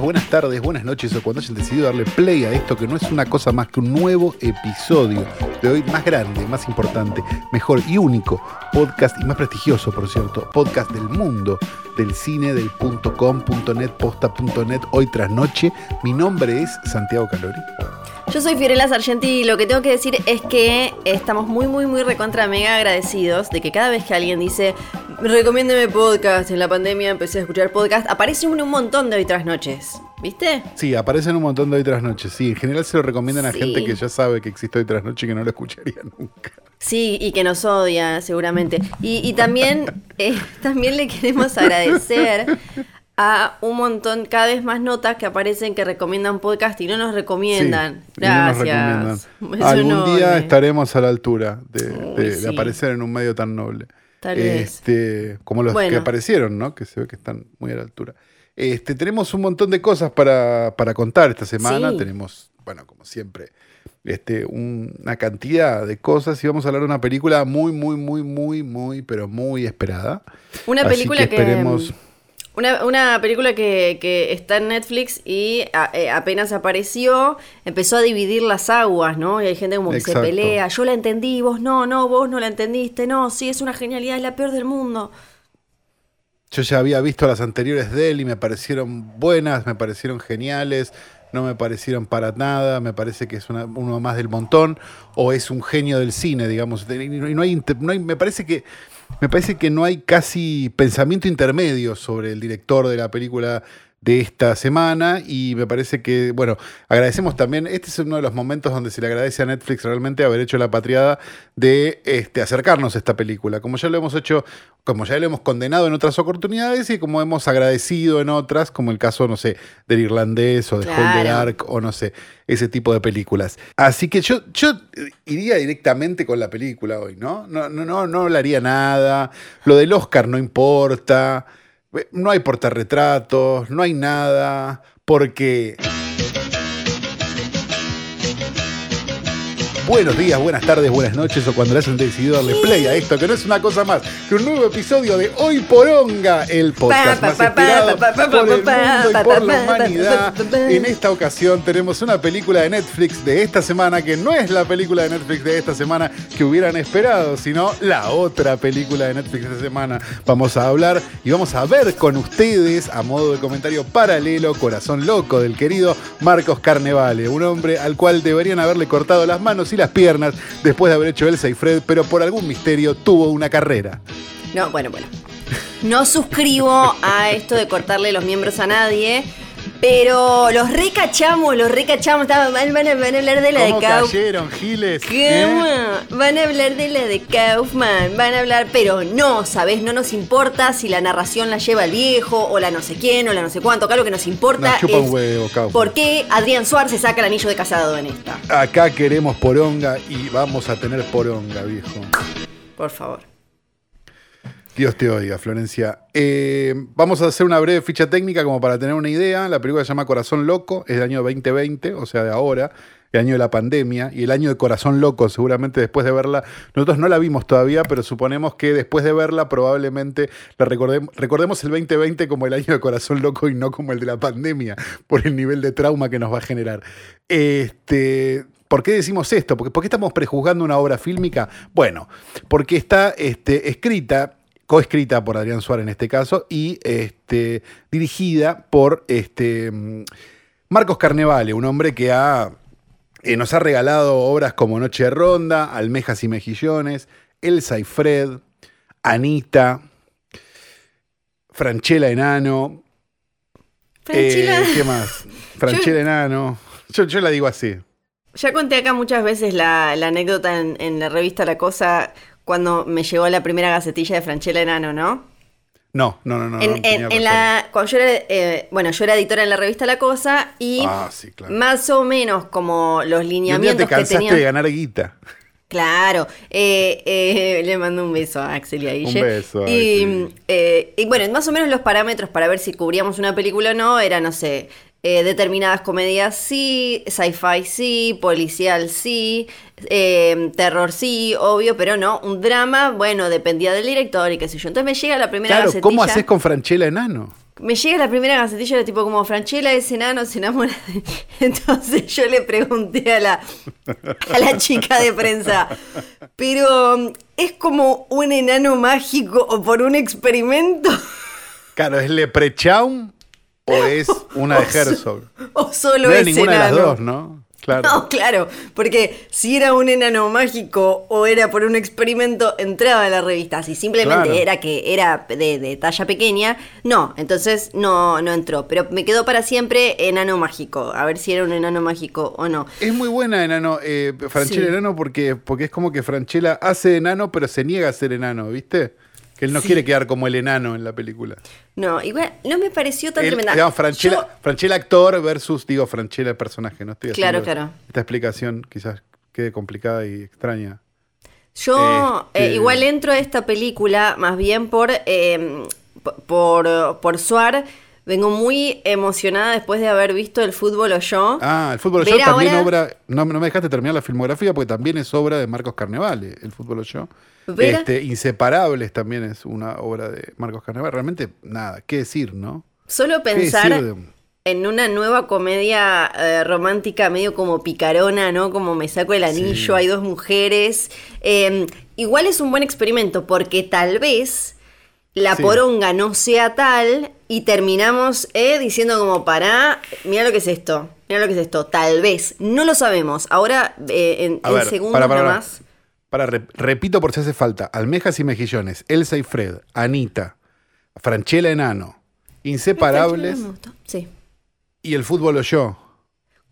Buenas tardes, buenas noches o cuando hayan decidido darle play a esto que no es una cosa más que un nuevo episodio de hoy más grande, más importante, mejor y único podcast y más prestigioso, por cierto, podcast del mundo, del cine, del .com, .net, posta.net, hoy tras noche. Mi nombre es Santiago Calori. Yo soy Fiorella Sargenti y lo que tengo que decir es que estamos muy, muy, muy recontra mega agradecidos de que cada vez que alguien dice recomiéndeme podcast, en la pandemia empecé a escuchar podcast, aparece un, un montón de hoy tras noches. ¿Viste? Sí, aparecen un montón de hoy tras noche. Sí, en general se lo recomiendan a gente que ya sabe que existe hoy tras noche y que no lo escucharía nunca. Sí, y que nos odia, seguramente. Y, y también, eh, también le queremos agradecer a un montón, cada vez más notas que aparecen que recomiendan podcast y no nos recomiendan. Sí, y no nos Gracias. recomiendan. Algún día estaremos a la altura de, aparecer en un medio tan noble. Tal vez. Este, como los que aparecieron, ¿no? Que se ve que están muy a la altura. Este, tenemos un montón de cosas para, para contar esta semana. Sí. Tenemos, bueno, como siempre, este, un- una cantidad de cosas y vamos a hablar de una película muy, muy, muy, muy, muy, pero muy esperada. Una Así película que que. Una, una película que, que está en Netflix y a- eh, apenas apareció, empezó a dividir las aguas, ¿no? Y hay gente como que Exacto. se pelea. Yo la entendí, vos no, no, vos no la entendiste, no, sí, es una genialidad, es la peor del mundo. Yo ya había visto las anteriores de él y me parecieron buenas, me parecieron geniales, no me parecieron para nada, me parece que es una- uno más del montón o es un genio del cine, digamos. Y no, hay, no hay- me parece que me parece que no hay casi pensamiento intermedio sobre el director de la película de esta semana y me parece que, bueno, agradecemos también, este es uno de los momentos donde se le agradece a Netflix realmente haber hecho la patriada de este, acercarnos a esta película, como ya lo hemos hecho, como ya lo hemos condenado en otras oportunidades y como hemos agradecido en otras, como el caso, no sé, del irlandés o de Claro. Hold the Dark o no sé, ese tipo de películas. Así que yo, yo iría directamente con la película hoy, ¿no? No, no, no, no hablaría nada, lo del Oscar no importa. No hay portarretratos, no hay nada, porque... Buenos días, buenas tardes, buenas noches o cuando le hayan decidido darle play a esto, que no es una cosa más que un nuevo episodio de Hoy Poronga, el podcast más esperado por el mundo y por la humanidad. En esta ocasión tenemos una película de Netflix de esta semana que no es la película de Netflix de esta semana que hubieran esperado, sino la otra película de Netflix de esta semana. Vamos a hablar y vamos a ver con ustedes, a modo de comentario paralelo, Corazón Loco del querido Marcos Carnevale, un hombre al cual deberían haberle cortado las manos y las piernas después de haber hecho Elsa y Fred, pero por algún misterio tuvo una carrera. No, bueno, bueno. No suscribo a esto de cortarle los miembros a nadie. Pero los recachamos, los recachamos. Van, van a, van a hablar de la de ¿Cómo Kaufman. cayeron, Giles? ¿Cómo? ¿Eh? Van a hablar de la de Kaufman, van a hablar, pero no, ¿sabes? No nos importa si la narración la lleva el viejo, o la no sé quién, o la no sé cuánto. Acá lo que nos importa Nos chupa es un huevo, por qué Adrián Suárez se saca el anillo de casado en esta. Acá queremos poronga y vamos a tener poronga, viejo. Por favor. Dios te oiga, Florencia. Eh, vamos a hacer una breve ficha técnica como para tener una idea. La película se llama Corazón Loco, es del año 2020, o sea, de ahora, el año de la pandemia, y el año de Corazón Loco, seguramente después de verla. Nosotros no la vimos todavía, pero suponemos que después de verla probablemente la recordemos, recordemos el 2020 como el año de Corazón Loco y no como el de la pandemia, por el nivel de trauma que nos va a generar. Este, ¿Por qué decimos esto? ¿Por qué estamos prejuzgando una obra fílmica? Bueno, porque está este, escrita coescrita por Adrián Suárez en este caso y este, dirigida por este, Marcos Carnevale, un hombre que ha, eh, nos ha regalado obras como Noche de Ronda, Almejas y Mejillones, Elsa y Fred, Anita, Franchella Enano, Franchila, eh, ¿qué más? Franchella Enano. Yo, yo la digo así. ya conté acá muchas veces la, la anécdota en, en la revista La Cosa cuando me llegó la primera gacetilla de Franchella Enano, ¿no? No, no, no, no. en, no en- tenía en razón. la, cuando yo era, eh, bueno, yo era editora en la revista La Cosa y Ah, sí, claro. más o menos como los Y un día lineamientos te que cansaste tenían. de ganar guita. Claro, eh, eh, le mando un beso a Axel y a Guille. Un beso, y, Axel. eh, y bueno, más o menos los parámetros para ver si cubríamos una película o no era, no sé, eh, determinadas comedias sí, sci-fi sí, policial sí, eh, terror sí, obvio, pero no, un drama, bueno, dependía del director y qué sé yo. Entonces me llega la primera Claro, ¿cómo haces con Franchella Enano? Me llega la primera gacetilla, era tipo como Franchella es enano, se enamora. de-". Entonces yo le pregunté a la, a la chica de prensa, pero ¿es como un enano mágico o por un experimento? Claro, ¿es Leprechaun o es una de Herzog? ¿O solo No es ninguna de enano? las dos, ¿no? Claro. No, claro, porque si era un enano mágico o era por un experimento, entraba a la revista. Si simplemente Claro. era que era de, de talla pequeña, no, entonces no, no entró. Pero me quedó para siempre enano mágico, a ver si era un enano mágico o no. Es muy buena Enano, eh, Franchella Sí. Enano porque, porque es como que Franchella hace enano pero se niega a ser enano, ¿viste? Que él no Sí. quiere quedar como el enano en la película. No, igual no me pareció tan Él, tremenda. digamos, Franchella, Yo- Franchella actor versus, digo, Franchella personaje. No estoy Claro, claro. Esta explicación quizás quede complicada y extraña. Yo Este- eh, igual entro a esta película más bien por, eh, p- por, por Suar. Vengo muy emocionada después de haber visto el fútbol o yo. Ah, el fútbol Ver show también ahora- obra. No, no me dejaste terminar la filmografía porque también es obra de Marcos Carnevale, el fútbol show. Este, Inseparables también es una obra de Marcos Carnevale. Realmente, nada, qué decir, ¿no? Solo ¿Qué pensar de- en una nueva comedia eh, romántica medio como picarona, ¿no? Como me saco el anillo, Sí. hay dos mujeres. Eh, igual es un buen experimento porque tal vez la Sí. poronga no sea tal y terminamos eh, diciendo como para, mira lo que es esto, mira lo que es esto, tal vez, no lo sabemos. Ahora eh, en, en ver, segundos para, para, nomás. Para, re- repito por si hace falta. Almejas y Mejillones, Elsa y Fred, Anita, Franchella Enano, Inseparables Me gustó. Sí. y el fútbol o yo.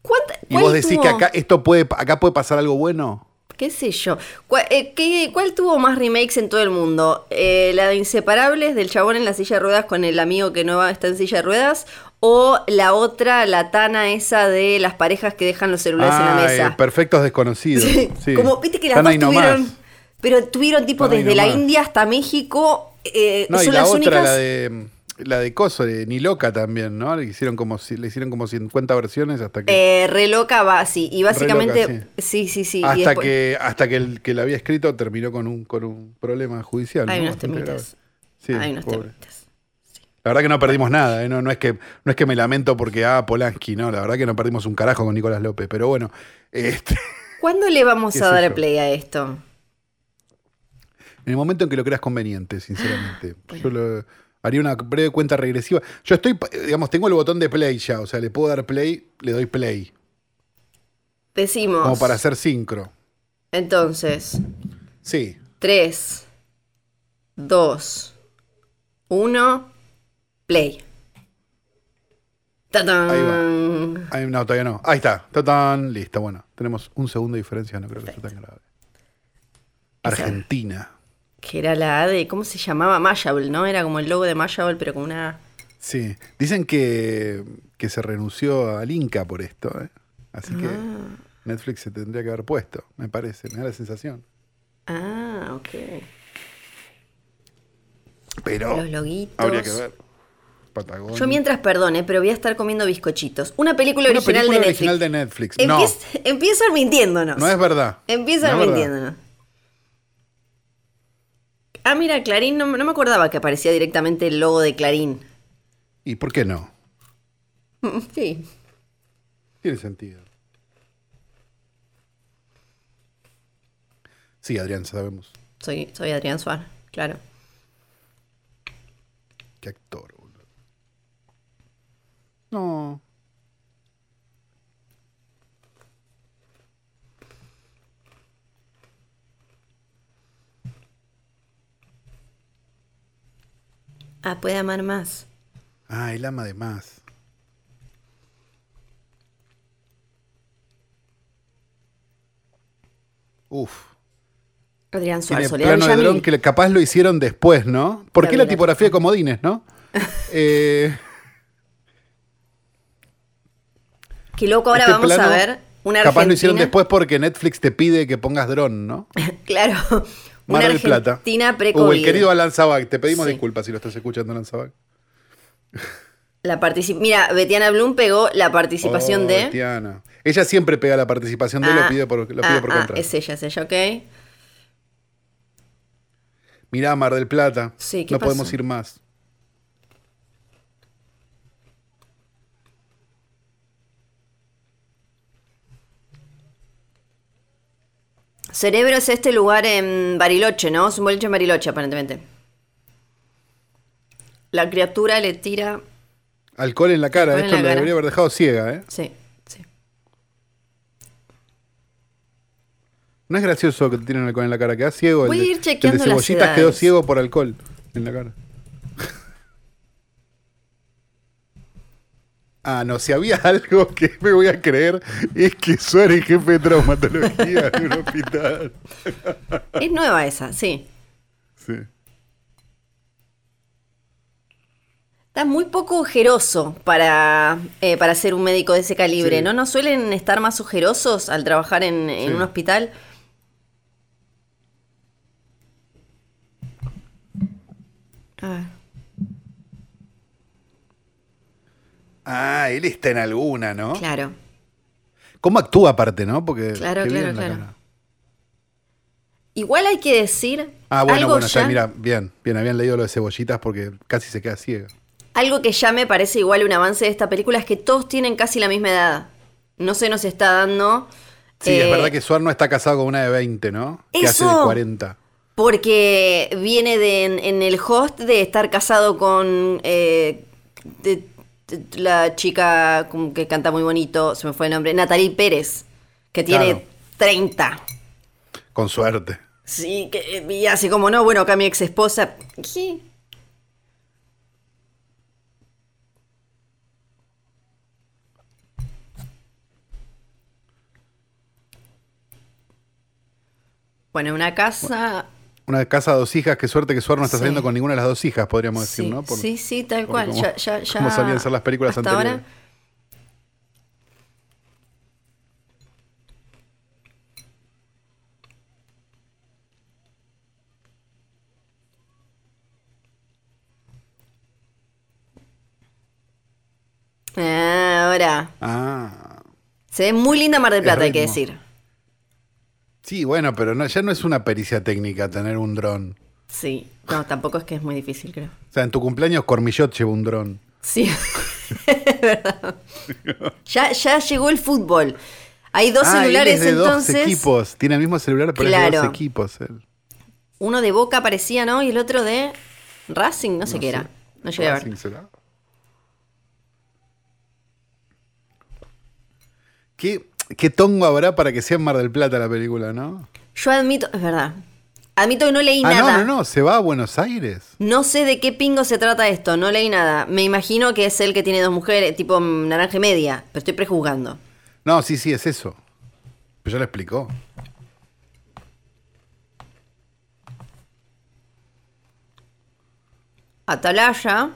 ¿Cuánta- Y vos decís que acá esto puede, acá puede pasar algo bueno. ¿Qué sé yo? ¿Cuál, eh, qué- cuál tuvo más remakes en todo el mundo? Eh, ¿La de Inseparables, del chabón en la silla de ruedas con el amigo que no está en silla de ruedas? ¿O la otra, la tana esa de las parejas que dejan los celulares en la mesa? eh, perfectos desconocidos. Sí, Sí. Como, viste que las Están dos nomás. tuvieron... Pero tuvieron tipo Están desde la. India hasta México. eh, No, y son la las otra, únicas... la de la de Coso, de Ni Loca también, ¿no? Le hicieron como si- le hicieron como 50 versiones hasta que Eh, re loca va, sí. Y básicamente... loca, sí, sí, sí. y hasta después- que hasta que el que la había escrito terminó con un con un problema judicial. Hay ¿no? unos Bastante temitas. grave. Sí, Hay unos pobre. temitas. La verdad que no perdimos nada, ¿eh? no, no, es que, no es que me lamento porque, ah, Polanski, no, la verdad que no perdimos un carajo con Nicolás López, pero bueno, este, ¿Cuándo le vamos ¿Qué a dar yo? play a esto? en el momento en que lo creas conveniente, sinceramente. Yo lo- haría una breve cuenta regresiva. Yo estoy, digamos, tengo el botón de play ya, o sea, le puedo dar play, le doy play, Decimos. como para hacer sincro. Entonces, Sí, 3, 2, 1, play. ¡Tatán! Ahí Ahí- no, todavía no. Ahí está, tatán, listo, bueno, tenemos un segundo de diferencia, no creo que sea tan grave. Argentina. Que era la A de, ¿cómo se llamaba? Mashable, ¿no? Era como el logo de Mashable, pero con una. Sí, dicen que, que se renunció al Inca por esto, ¿eh? así que Ah. Netflix se tendría que haber puesto, me parece, me da la sensación. Ah, ok. Pero Los loguitos. habría que ver. Patagonia. Yo mientras, perdone, pero voy a estar comiendo bizcochitos. Una película Una original película de Netflix. original de Netflix. No, Empieza- Empiezan mintiéndonos. no es verdad. Empiezan No verdad. Ah, mira, Clarín, no, no me acordaba que aparecía directamente el logo de Clarín. ¿Y por qué no? Sí. Tiene sentido. Sí, Adrián, sabemos. Soy, soy Adrián Suárez, claro. Qué actor, boludo. No. Ah, puede amar más. Ah, el ama de más. Uf. Adrián Tiene Suárez, Soledad plano de dron que capaz lo hicieron después, ¿no? ¿Por qué la tipografía de comodines, no? Eh, Qué loco, ahora Este vamos plano- a ver Una Capaz lo hicieron después porque Netflix te pide que pongas dron, ¿no? Claro. Una Mar del Plata. Argentina pre-COVID. el querido Alan Zabak, te pedimos Sí. disculpas si lo estás escuchando, Alan Zabak. La Mira, Betiana Blum pegó la participación Oh, de. Betiana. Ella siempre pega la participación de él, lo Ah, pide por, lo pide ah, por ah, es ella, es ella, ok. Mirá, Mar del Plata. Sí, ¿qué no pasó? podemos ir más. Cerebro es este lugar en Bariloche, ¿no? Es un boliche en Bariloche, aparentemente. La criatura le tira. Alcohol en la cara. Alcohol Esto la cara. debería haber dejado ciega, ¿eh? Sí, sí. No es gracioso que te tiren alcohol en la cara. Queda ciego. Voy el a de, ir chequeando el de las cebollitas quedó ciego por alcohol en la cara. Ah, no, si había algo que me voy a creer es que Suárez es jefe de traumatología en un hospital. Es nueva esa, sí. Sí. Está muy poco ojeroso para, eh, para ser un médico de ese calibre, Sí. ¿no? ¿No suelen estar más ojerosos al trabajar en, en Sí. un hospital? A ver. Ah, él está en alguna, ¿no? Claro. ¿Cómo actúa aparte, no? Porque Claro, claro, claro. cara. Igual hay que decir Ah, bueno, algo, bueno, ya, mira, bien, bien, habían leído lo de cebollitas porque casi se queda ciega. algo que ya me parece igual un avance de esta película es que todos tienen casi la misma edad. No se nos está dando. Sí, eh, es verdad que Suar no está casado con una de 20, ¿no? Que hace de Eso. 40. Porque viene de, en, en el host de estar casado con eh, de- la chica como que canta muy bonito, se me fue el nombre, Natalie Pérez, que tiene Claro. 30. Con suerte. Sí, que, y así como no, bueno, acá mi ex esposa. ¿Qué? Bueno, una casa. Una casa de dos hijas, qué suerte que Suar no está Sí. saliendo con ninguna de las dos hijas, podríamos decir, ¿no? Por- sí, sí, tal cual. cómo- ya, ya, ya, solían ser las películas hasta anteriores. ahora. Ah, Ahora, Ah. se ve muy linda Mar del El Plata, hay que decir. Sí, bueno, pero no, ya no es una pericia técnica tener un dron. Sí, no, tampoco es que es muy difícil, creo. O sea, en tu cumpleaños Cormillot llevó un dron. Sí, es verdad. Ya, ya llegó el fútbol. Hay dos Ah, él celulares es de entonces. dos equipos. Tiene el mismo celular, pero es de Claro. dos equipos. él. Uno de Boca parecía, ¿no? Y el otro de Racing, no sé qué era. No llegué a ver. Racing será. ¿Qué, ¿Qué tongo habrá para que sea en Mar del Plata la película, no? Yo admito, es verdad. Admito que no leí Ah, no, nada. no, no, se va a Buenos Aires. No sé de qué pingo se trata esto, no leí nada. Me imagino que es el que tiene dos mujeres, tipo naranja y media, pero estoy prejuzgando. No, sí, sí, es eso. Pero ya lo explicó. Atalaya.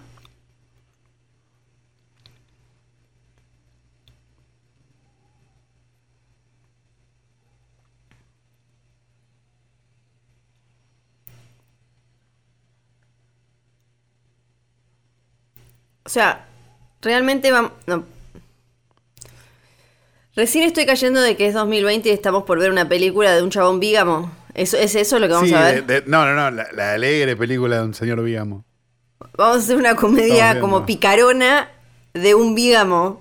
O sea, realmente vamos... No. Recién estoy cayendo de que es 2020 y estamos por ver una película de un chabón vígamo. ¿Eso, ¿Es eso lo que vamos Sí, a ver? de- de- no, no, no, la, la alegre película de un señor Vígamo. Vamos a hacer una comedia como picarona de un vígamo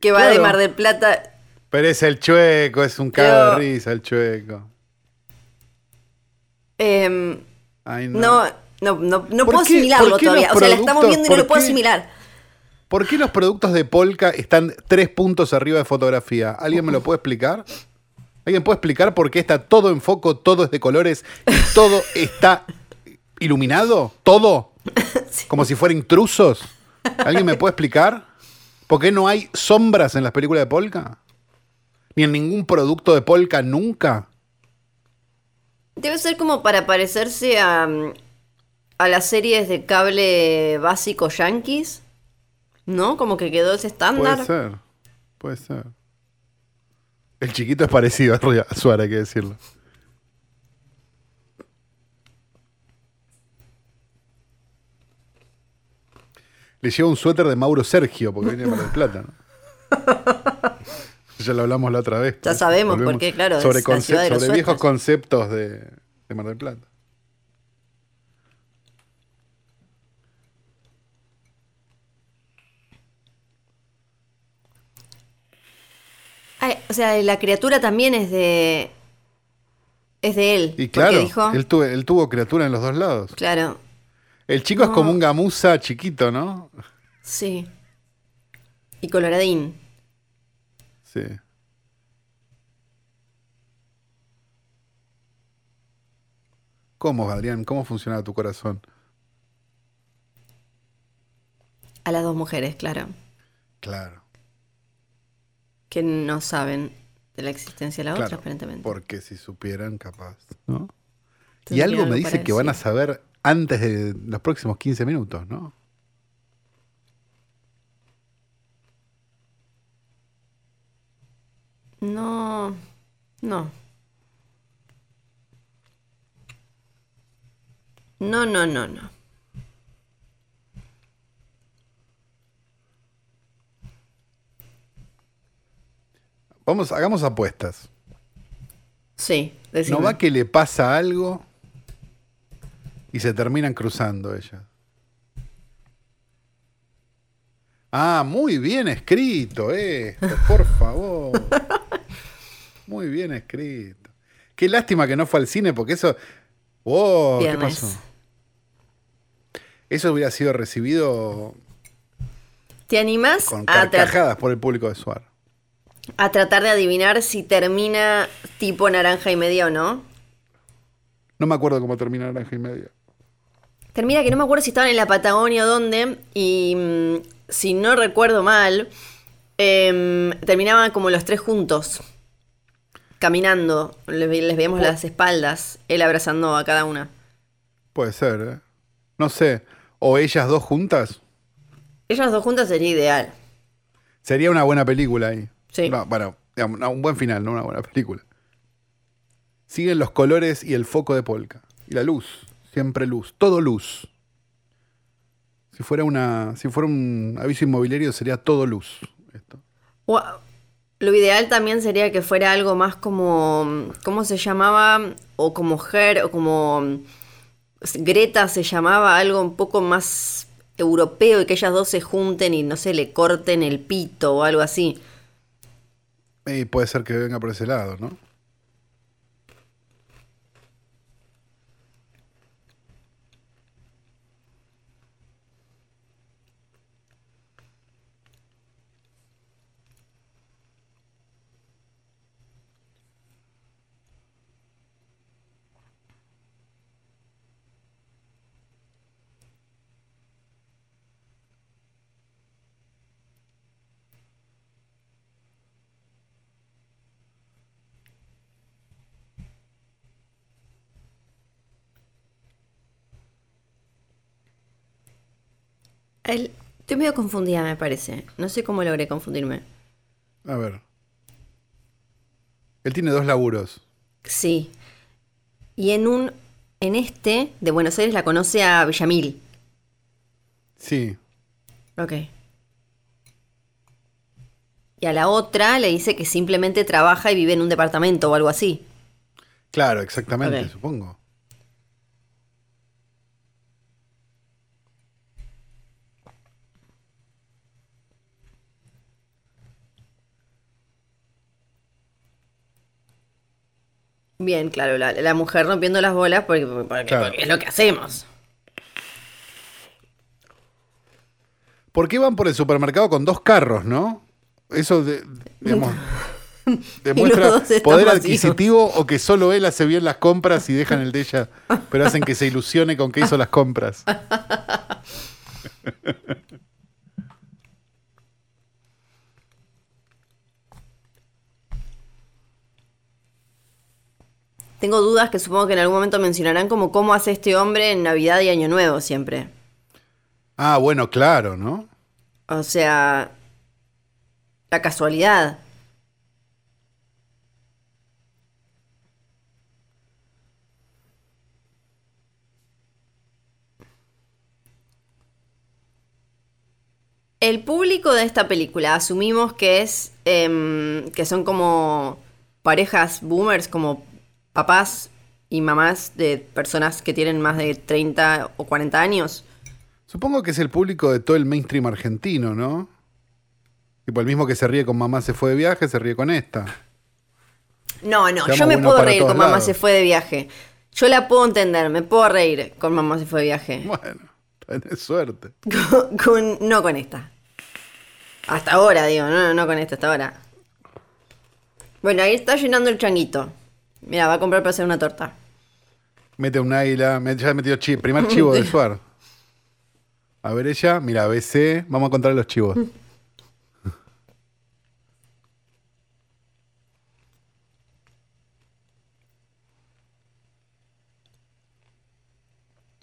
que va de. Mar del Plata. Pero es el chueco, es un cago de risa el chueco. Em, Ay, no. no, no, no, no ¿Por puedo qué- asimilarlo todavía. O sea, la estamos viendo y no lo puedo qué? asimilar. ¿Por qué los productos de Polka están tres puntos arriba de fotografía? ¿Alguien me lo puede explicar? ¿Alguien puede explicar por qué está todo en foco, todo es de colores y todo está iluminado? ¿Todo? Como si fueran intrusos. ¿Alguien me puede explicar? ¿Por qué no hay sombras en las películas de Polka? Ni en ningún producto de Polka nunca. Debe ser como para parecerse a, a las series de cable básico yankees. ¿No? Como que quedó ese estándar. Puede ser. Puede ser. El chiquito es parecido a Suárez, hay que decirlo. Le lleva un suéter de Mauro Sergio, porque viene de Mar del Plata, ¿no? ya lo hablamos la otra vez. Ya pues. sabemos, porque, claro, sobre, es la conce- ciudad de los sobre viejos conceptos de, de Mar del Plata. O sea, la criatura también es de. Es de él. Y claro, dijo. él, tuvo, él tuvo criatura en los dos lados. Claro, El chico es como un gamuza chiquito, ¿no? sí. Y coloradín. Sí. ¿Cómo, Adrián? ¿Cómo funcionaba tu corazón? A las dos mujeres, claro. Claro. Que no saben de la existencia de la claro otra, aparentemente. Porque si supieran, capaz. ¿no? Y algo me dice que van a saber antes de los próximos 15 minutos, ¿no? No. No. No, no, no, no. Vamos, hagamos apuestas. Sí, decime. ¿No va que le pasa algo y se terminan cruzando ellas? Ah, muy bien escrito esto, por favor. Muy bien escrito. Qué lástima que no fue al cine porque eso... ¡Wow! ¿Qué pasó? Eso hubiera sido recibido ¿Te animás con a, carcajadas por el público de Suar. A tratar de adivinar si termina tipo naranja y media o no? No me acuerdo cómo termina Naranja y Media. Termina que no me acuerdo si estaban en la Patagonia o dónde, y mm, si no recuerdo mal, em, terminaban como los tres juntos, caminando. Les, les veíamos las espaldas, él abrazando a cada una. Puede ser, ¿eh? No sé. ¿O ellas dos juntas? Ellas dos juntas sería ideal. Sería una buena película ahí. Sí. No, bueno, digamos, no, un buen final, no una buena película. Siguen los colores y el foco de Polka. Y la luz. Siempre luz. Todo luz. Si fuera una. Si fuera un aviso inmobiliario sería todo luz. Esto. Lo ideal también sería que fuera algo más como. ¿Cómo se llamaba? O como Her, o como. Greta se llamaba, algo un poco más europeo y que ellas dos se junten y no sé, le corten el pito o algo así. Y puede ser que venga por ese lado, ¿no? El- estoy medio confundida, me parece. No sé cómo logré confundirme. A ver. Él tiene dos laburos. Sí. Y en un. En este, de Buenos Aires, la conoce a Villamil. Sí. Ok. Y a la otra le dice que simplemente trabaja y vive en un departamento o algo así. Claro, exactamente, supongo. Bien, claro, la, la mujer rompiendo las bolas porque, porque- Claro. porque es lo que hacemos. ¿Por qué van por el supermercado con dos carros, no? Eso, de- digamos, demuestra poder vacíos. adquisitivo o que solo él hace bien las compras y dejan el de ella, pero hacen que se ilusione con que hizo las compras. tengo dudas que supongo que en algún momento mencionarán como cómo hace este hombre en Navidad y Año Nuevo siempre. Ah, bueno, claro, ¿no? O sea, la casualidad. El público de esta película, asumimos que es em, que son como parejas boomers, como papás y mamás de personas que tienen más de 30 o 40 años. Supongo que es el público de todo el mainstream argentino, ¿no? Tipo, el mismo que se ríe con mamá se fue de viaje, se ríe con esta. No, no, Seamos yo me puedo reír con mamá lados. se fue de viaje. Yo la puedo entender, me puedo reír con mamá se fue de viaje. Bueno, tenés suerte. Con- con- no con esta. Hasta ahora, digo, no, no con esta, hasta ahora. Bueno, ahí está llenando el changuito. Mira, va a comprar para hacer una torta. Mete un águila, me- ya metió chi- primer chivo de Suar. A ver ella, mira, BC, vamos a contar los chivos.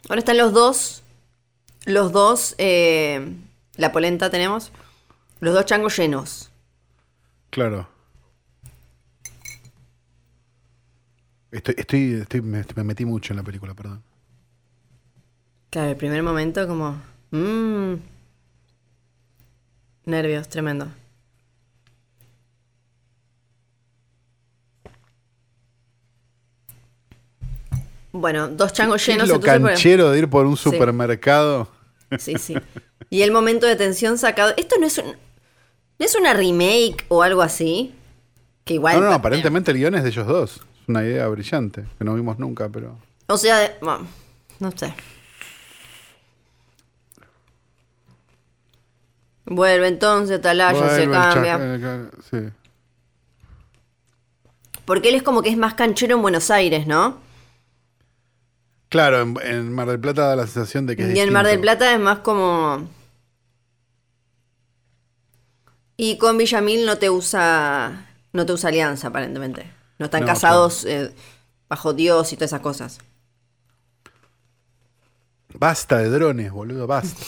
Ahora están los dos. Los dos. eh, la polenta tenemos. Los dos changos llenos. Claro. Estoy, estoy, estoy- me, me metí mucho en la película, perdón. Claro, el primer momento como... Mmm. Nervios, tremendo. Bueno, dos changos ¿Qué es llenos. lo canchero de ir por un supermercado? Sí, sí. Y el momento de tensión sacado. Esto no es un, no es una remake o algo así. Que igual. No, no, no, aparentemente el guion es de ellos dos. Es una idea brillante, que no vimos nunca, pero... O sea, de- bueno, no sé. Vuelve entonces, Atalaya se Vuelve el cambia. eh, sí. Porque él es como que es más canchero en Buenos Aires, ¿no? Claro, en, en Mar del Plata da la sensación de que es Y en Mar del. Plata es más como. Y con Villamil no te usa. No te usa alianza, aparentemente. No están No, casados eh, bajo Dios y todas esas cosas. Basta de drones, boludo, basta.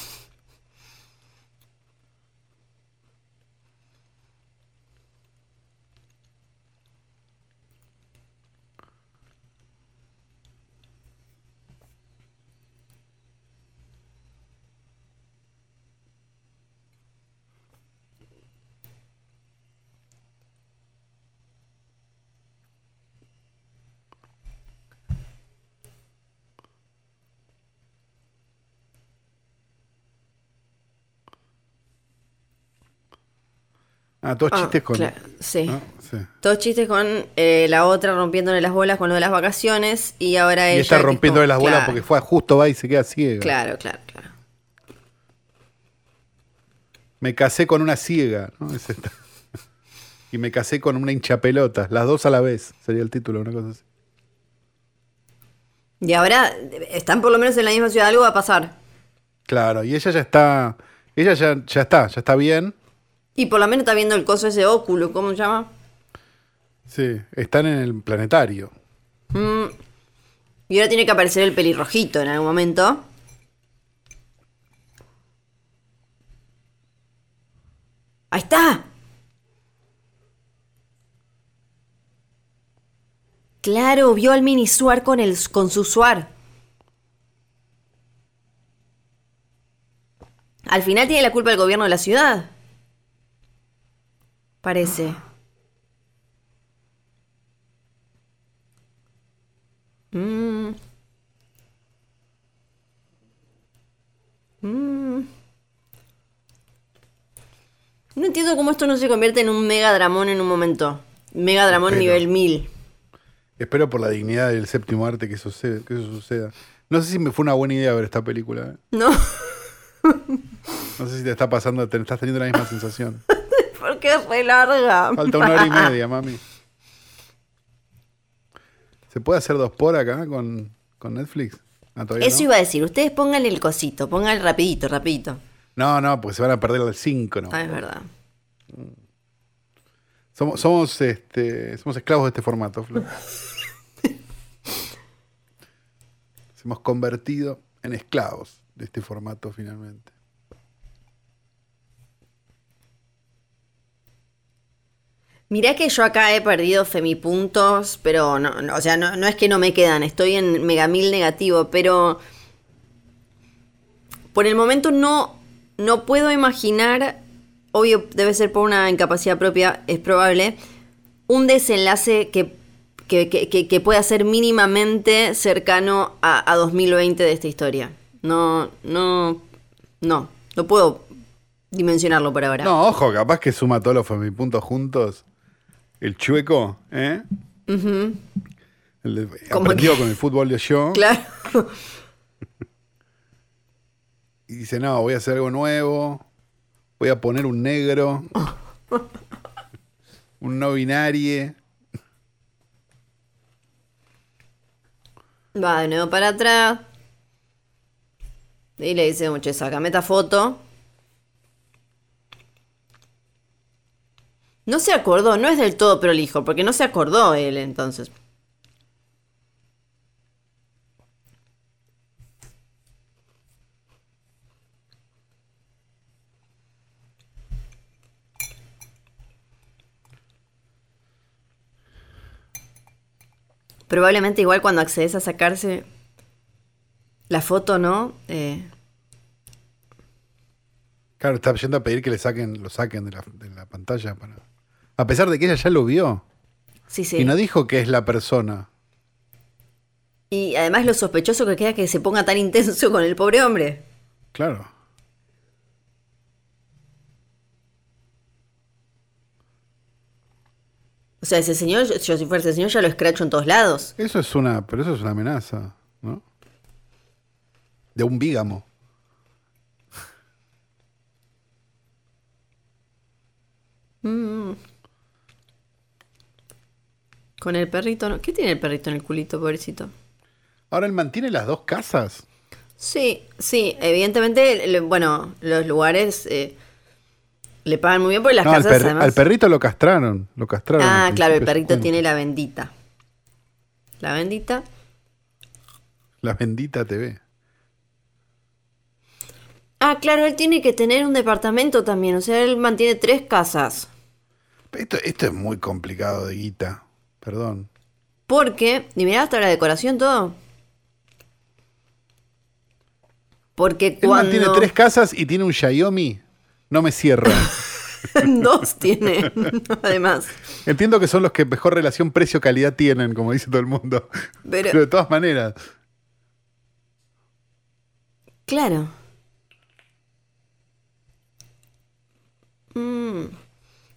Ah, todos Ah, chistes con... claro, sí. ¿no? Sí. Todos chistes con eh, la otra rompiéndole las bolas con lo de las vacaciones y ahora Y ella. está como- las bolas claro, porque fue justo va y se queda ciega. Claro, claro, claro. Me casé con una ciega, ¿no? Es esta. Y me casé con una hinchapelotas, las dos a la vez, sería el título, una cosa así. Y ahora están por lo menos en la misma ciudad, algo va a pasar. Claro, y ella ya está, ella ya, ya está, ya está bien. Y por lo menos está viendo el coso ese óculo, ¿cómo se llama? Sí, están en el planetario. Mm. Y ahora tiene que aparecer el pelirrojito en algún momento. Ahí está. Claro, vio al mini Suar con, el, con su Suar. Al final tiene la culpa el gobierno de la ciudad. Parece. Mm. Mm. No entiendo cómo esto no se convierte en un mega dramón en un momento. Mega dramón Espero. nivel 1000. Espero por la dignidad del séptimo arte que, sucede, que eso suceda. No sé si me fue una buena idea ver esta película. ¿eh? No, No sé si te está pasando, te estás teniendo la misma sensación. porque es re larga. Falta una hora y media, mami. ¿Se puede hacer dos por acá con, con Netflix? Ah, ¿todavía Eso no? iba a decir, ustedes pónganle el cosito, pónganle rapidito, rapidito. No, no, porque se van a perder el 5, ¿no? Ah, es verdad. Somos, somos, este, somos esclavos de este formato, Flo. Hemos convertido en esclavos de este formato finalmente. Mirá que yo acá he perdido femipuntos, pero no, no, o sea, no, es que no me quedan, estoy en megamil negativo, pero por el momento no, no puedo imaginar, obvio debe ser por una incapacidad propia, es probable, un desenlace que, que, que- pueda ser mínimamente cercano a, a 2020 de esta historia. No, no, no, no puedo dimensionarlo por ahora. No, ojo, capaz que suma todos los puntos juntos. El chueco, ¿eh? El de- que- con el fútbol de yo. Claro. Y dice, no, voy a hacer algo nuevo. Voy a poner un negro. un no binario. Va de nuevo para atrás. Y le dice, mucho, sácame esta foto. No se acordó, no es del todo prolijo, porque no se acordó él entonces. Probablemente igual cuando accedes a sacarse la foto, ¿no? Eh, Claro, está yendo a pedir que le saquen, lo saquen de la, de la pantalla. Para... A pesar de que ella ya lo vio. sí, sí. Y no dijo que es la persona. Y además lo sospechoso que queda que se ponga tan intenso con el pobre hombre. Claro. O sea, ese señor, yo, yo si fuera ese señor ya lo escracho en todos lados. Eso es una, pero eso es una amenaza, ¿no? De un bígamo. Con el perrito, ¿no? ¿Qué tiene el perrito en el culito, pobrecito? Ahora él mantiene las dos casas. Sí, sí, evidentemente, le- bueno, los lugares eh, le pagan muy bien por las No, al, casas, además. al perrito lo castraron. Lo castraron. Ah, claro, el perrito tiene la bendita. La bendita. La bendita TV. Ah, claro, él tiene que tener un departamento también, o sea, él mantiene tres casas. Esto, esto es muy complicado de guita. Perdón. Porque, y mirá hasta la decoración todo. Porque Él cuando... mantiene tres casas y tiene un Xiaomi. No me cierra. Dos tiene, además. Entiendo que son los que mejor relación precio-calidad tienen, como dice todo el mundo. Pero- Pero de todas maneras. Claro. Mm.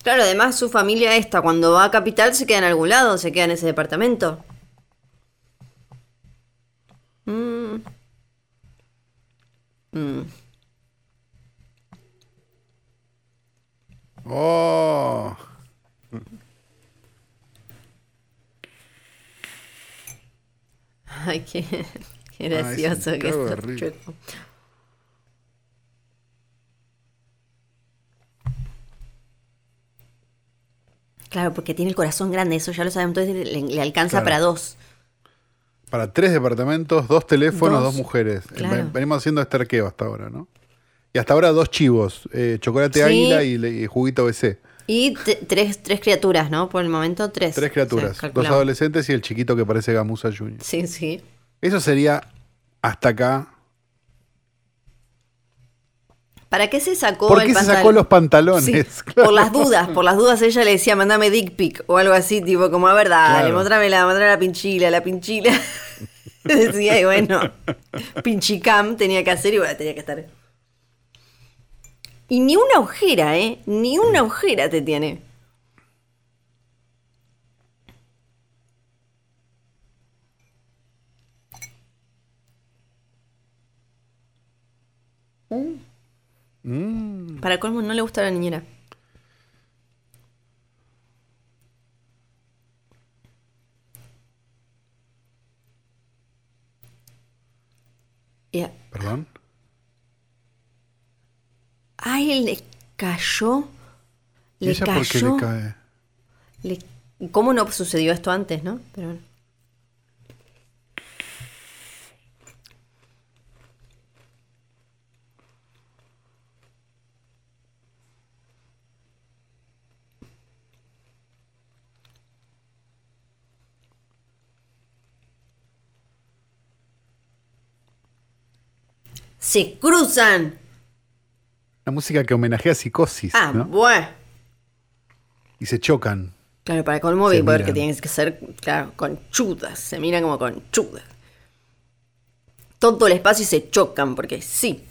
Claro, además su familia esta, cuando va a Capital, se queda en algún lado, se queda en ese departamento. Mm. Mm. Oh. Ay, qué, qué Ay, gracioso sí, que todo es horrible. chueco. Claro, porque tiene el corazón grande, eso ya lo sabemos, entonces le, le alcanza Claro. para dos. Para tres departamentos, dos teléfonos, Dos. dos, mujeres. Claro. Ven- Venimos haciendo este arqueo hasta ahora, ¿no? Y hasta ahora dos chivos. eh, chocolate Sí. águila y, juguito BC. Y tres, tres criaturas, ¿no? Por el momento tres. Tres criaturas. Dos adolescentes y el chiquito que parece Gamusa Jr. Sí, sí. Eso sería hasta acá. ¿Para qué se sacó ¿Por el qué se pantalón? sacó los pantalones? Sí, Claro. Por las dudas, por las dudas ella le decía, mandame dick pic o algo así, tipo, como, a ver, dale, Claro. mostrámela, mostrame la pinchila, la pinchila. Decía, y bueno, pinchicam tenía que hacer y bueno, tenía que estar. Y ni una agujera, ¿eh? Ni una agujera te tiene. Mm. Para colmo no le gusta la niñera. Ya. Perdón. Ay, le cayó. ¿Y Le ella por qué cayó. le cae? le- ¿Cómo no sucedió esto antes, no? Pero Se cruzan. Una música que homenajea a psicosis, Ah, ¿no? bueno. Y se chocan. Claro, para colmo Brother, miran. que tienen que ser, claro, conchudas. Se miran como conchudas. Todo el espacio y se chocan, porque sí.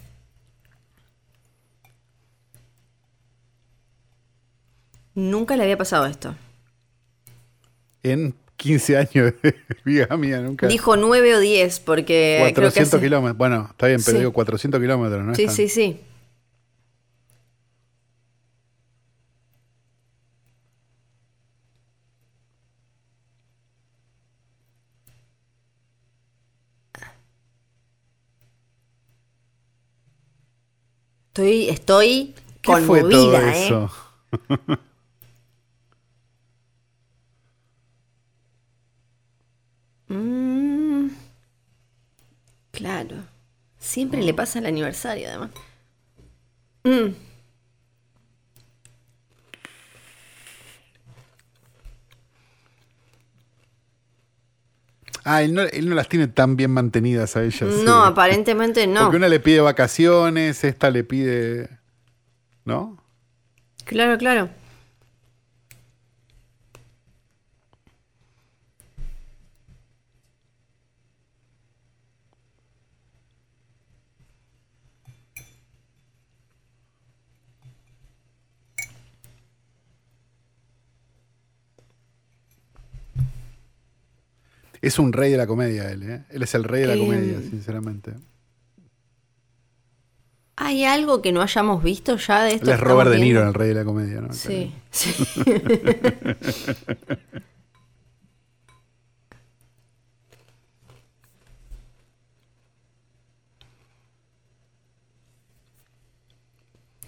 Nunca le había pasado esto. En 15 años de vida mía, nunca. Dijo 9 o 10, porque creo que 400 hace- kilómetros. Bueno, está bien, pero Sí. digo 400 kilómetros, ¿no? Sí, tan- sí, sí. Estoy, estoy ¿Qué fue todo conmovida, ¿eh? Mm, claro. Siempre le pasa el aniversario, además. Mm, Ah, él no, él no las tiene tan bien mantenidas a ellas. No, sí. aparentemente no. Porque una le pide vacaciones, esta le pide. ¿No? Claro, claro. Es un rey de la comedia él, ¿eh? Él es el rey de la Eh, comedia, sinceramente. ¿Hay algo que no hayamos visto ya de esto? Él es Robert De Niro, viendo? el rey de la comedia, ¿no? Sí, sí.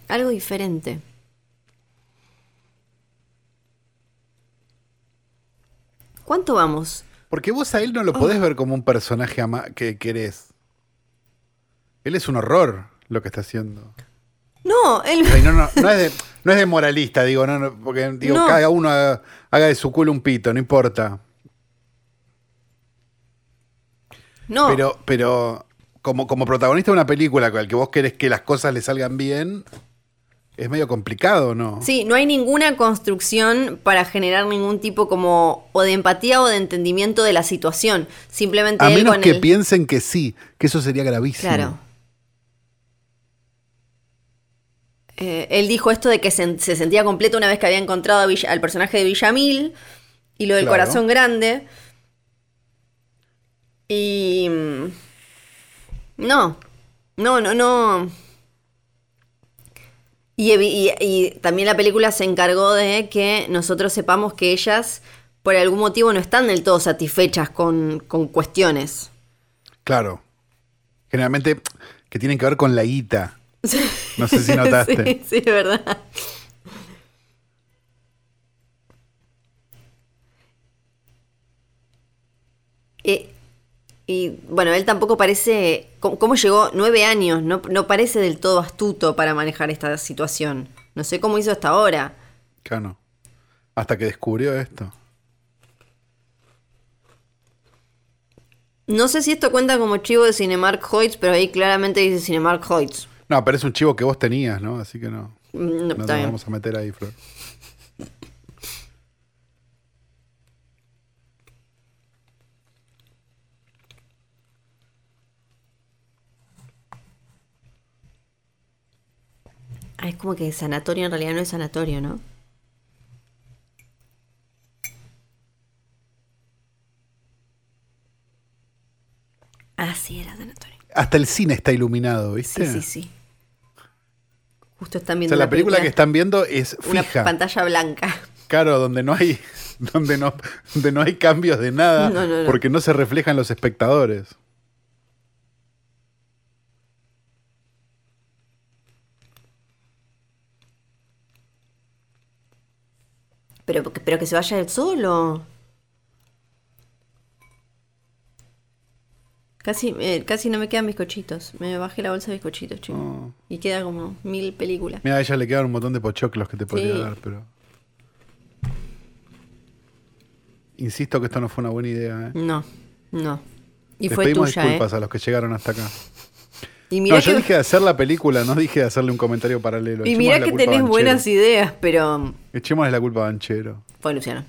Algo diferente. ¿Cuánto vamos? Porque vos a él no lo podés ver como un personaje que querés. Él es un horror lo que está haciendo. No, él... O sea, y no, no, no es de, no es de moralista, digo, no, no, porque digo, cada uno haga, haga de su culo un pito, no importa. No, Pero, pero como, como protagonista de una película con la que vos querés que las cosas le salgan bien, es medio complicado, ¿no? Sí, no hay ninguna construcción para generar ningún tipo como o de empatía o de entendimiento de la situación. Simplemente A él menos con que el- piensen que sí, que eso sería gravísimo. Claro. Eh, él dijo esto de que se, se sentía completo una vez que había encontrado a Villa- al personaje de Villamil y lo del Claro. corazón grande. Y. mm, No. No, no, no. Y, y- y también la película se encargó de que nosotros sepamos que ellas, por algún motivo, no están del todo satisfechas con, con cuestiones. Claro. Generalmente que tienen que ver con la guita. No sé si notaste. sí, sí, es verdad. Eh, y bueno, él tampoco parece. ¿Cómo, llegó? Nueve años. No, no parece del todo astuto para manejar esta situación. No sé cómo hizo hasta ahora. Claro. Hasta que descubrió esto. No sé si esto cuenta como chivo de Cinemark Hoyts, pero ahí claramente dice Cinemark Hoyts. No, pero es un chivo que vos tenías, ¿no? Así que no. Mm, No, vamos a meter ahí, Flor. Ah, es como que sanatorio en realidad no es sanatorio, ¿no? Ah, sí, era sanatorio. Hasta el cine está iluminado, Sí, ¿viste? sí, sí. Justo están O viendo sea, la película que están viendo es una fija. pantalla blanca. Claro, donde no hay, donde no, donde no hay cambios de nada, No, no, no. porque no se reflejan los espectadores. Pero, pero que se vaya él solo. Casi, eh, casi no me quedan bizcochitos. Me bajé la bolsa de bizcochitos, chico. Oh. Y queda como mil películas. Mira, a ella le quedan un montón de pochoclos que te podría Sí. dar, pero. Insisto que esto no fue una buena idea. ¿eh? No, no. Y Les fue pedimos tuya, disculpas ¿eh? a los que llegaron hasta acá. Y no, yo que, dije de hacer la película, no dije de hacerle un comentario paralelo. y la que tenés buenas ideas, pero Echémosle la culpa a Banchero. fue Luciano.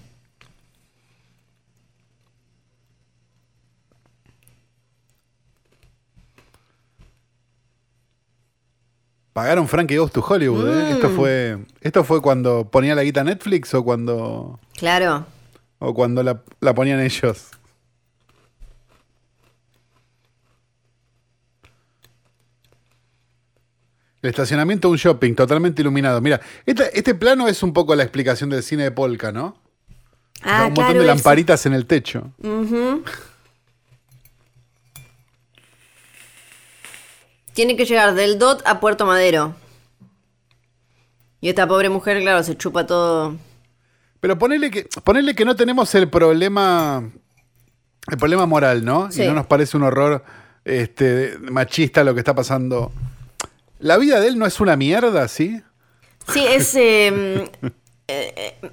Pagaron Frankie Goes to Hollywood, ¿eh? Mm. Esto fue, esto fue cuando ponía la guita Netflix o cuando, Claro. o cuando la, la ponían ellos. El estacionamiento de un shopping totalmente iluminado. Mira, esta- este plano es un poco la explicación del cine de Polka, ¿no? Ah, un montón de eso. lamparitas en el techo. Tiene que llegar del DOT a Puerto Madero. Y esta pobre mujer, claro, se chupa todo. Pero ponele que, ponele que no tenemos el problema. El problema moral, ¿no? Sí. Y no nos parece un horror este, machista lo que está pasando. La vida de él no es una mierda, ¿sí? Sí, es. eh, eh, eh,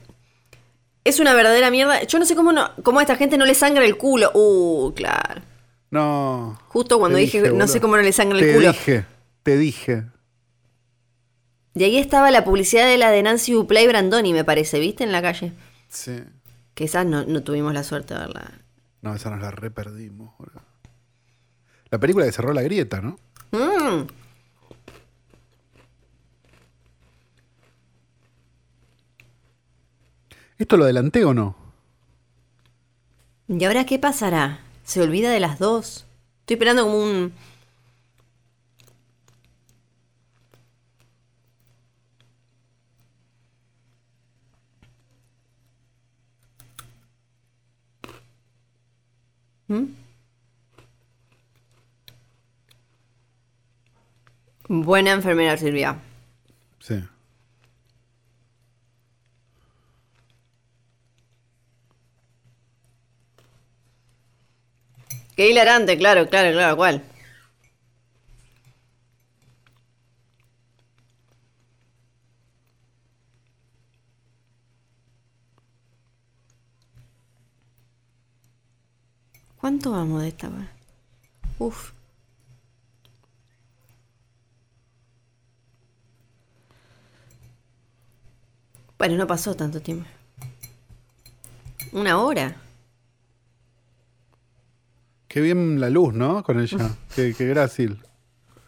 es una verdadera mierda. Yo no sé cómo, no, cómo a esta gente no le sangra el culo. Uh, claro. No. Justo cuando Te dije, no sé cómo no le sangra el Te culo. dije, te dije. De ahí estaba la publicidad de la de Nancy Duplay Brandoni, me parece, ¿viste? En la calle. Sí. Que esa no, no tuvimos la suerte de verla. No, esa nos la reperdimos. La película que cerró la grieta, ¿no? Mm. ¿Esto lo adelanté o no? ¿Y ahora qué pasará? ¿Se olvida de las dos? Estoy esperando como un... ¿Mm? Buena enfermera, Silvia. Sí. Qué hilarante, claro, claro, claro, ¿cuál? ¿Cuánto vamos de esta? Uf. Bueno, no pasó tanto tiempo. Una hora. Qué bien la luz, ¿no? Con ella. qué, qué grácil.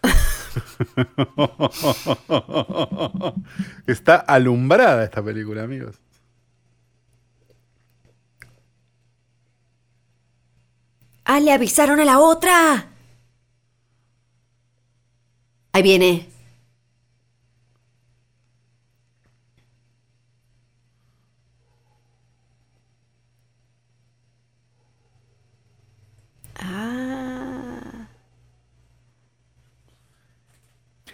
Está alumbrada esta película, amigos. ¡Ah, le avisaron a la otra! Ahí viene.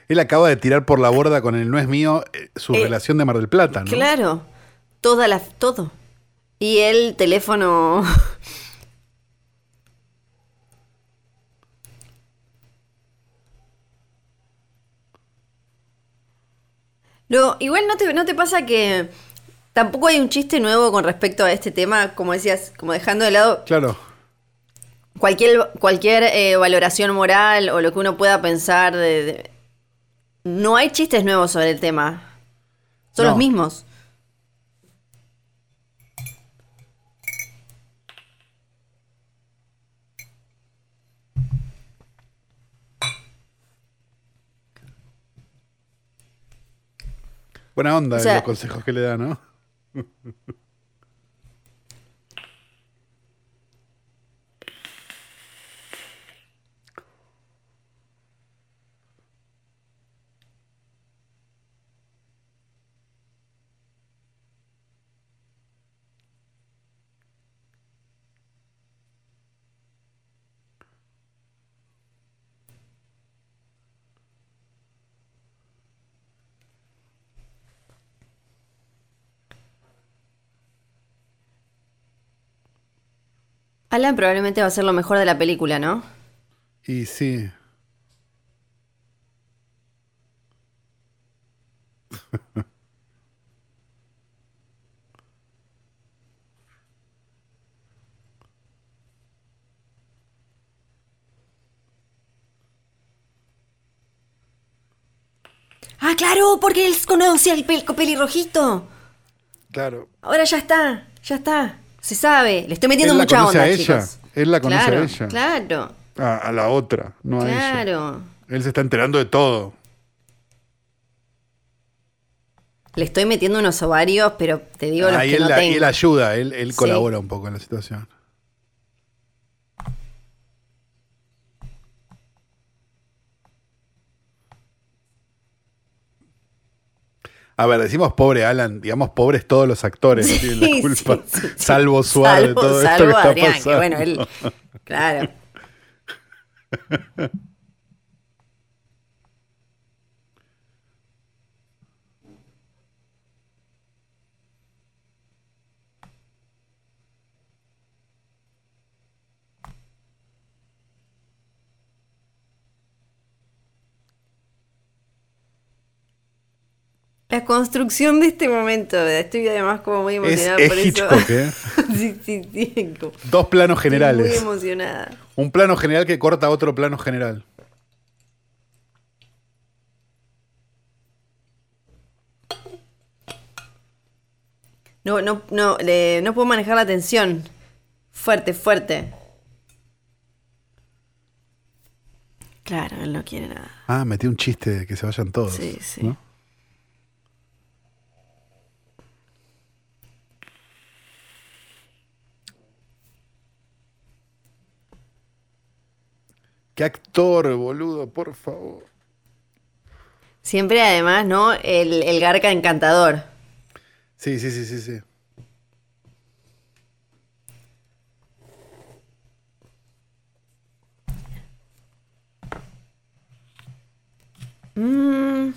Él acaba de tirar por la borda con el no es mío eh, su Eh, relación de Mar del Plata, ¿no? Claro. Toda la. todo. Y el teléfono. Luego, igual no te, no te pasa que tampoco hay un chiste nuevo con respecto a este tema, como decías, como dejando de lado Claro. cualquier, cualquier eh, valoración moral o lo que uno pueda pensar de, de- No hay chistes nuevos sobre el tema. Son No. los mismos. Buena onda O sea- los consejos que le da, ¿no? Alan probablemente va a ser lo mejor de la película, ¿no? Y sí. Ah, claro, porque él conoce al pel- pelirrojito. Claro. Ahora ya está, ya está. Se sabe. Le estoy metiendo Él la conoce onda, a ella. chicos. Él la conoce a claro, ella. Claro, A, a la otra, no a ella. claro. Él se está enterando de todo. Le estoy metiendo unos ovarios, pero te digo los Ah, y que él, no la- y tengo. él ayuda, él, él Sí. colabora un poco en la situación. A ver, decimos pobre Alan, digamos pobres todos los actores, no tienen la Sí, culpa. sí, sí, sí. Salvo Suárez Salvo- todo esto salvo que está Adrián, que pasando. bueno, él. Claro. La construcción de este momento, estoy además como muy Es, emocionada es por eso. Hitchcock, ¿eh? sí, sí, sí. Dos planos estoy Muy generales. emocionada. Un plano general que corta otro plano general. No, no, no, le- no puedo manejar la tensión. Fuerte, fuerte. Claro, él no quiere nada. Ah, metí un chiste de que se vayan todos. Sí, sí. ¿no? Qué actor, boludo, por favor. Siempre además, ¿no? El, el garca encantador. Sí, sí, sí, sí, sí. Mm.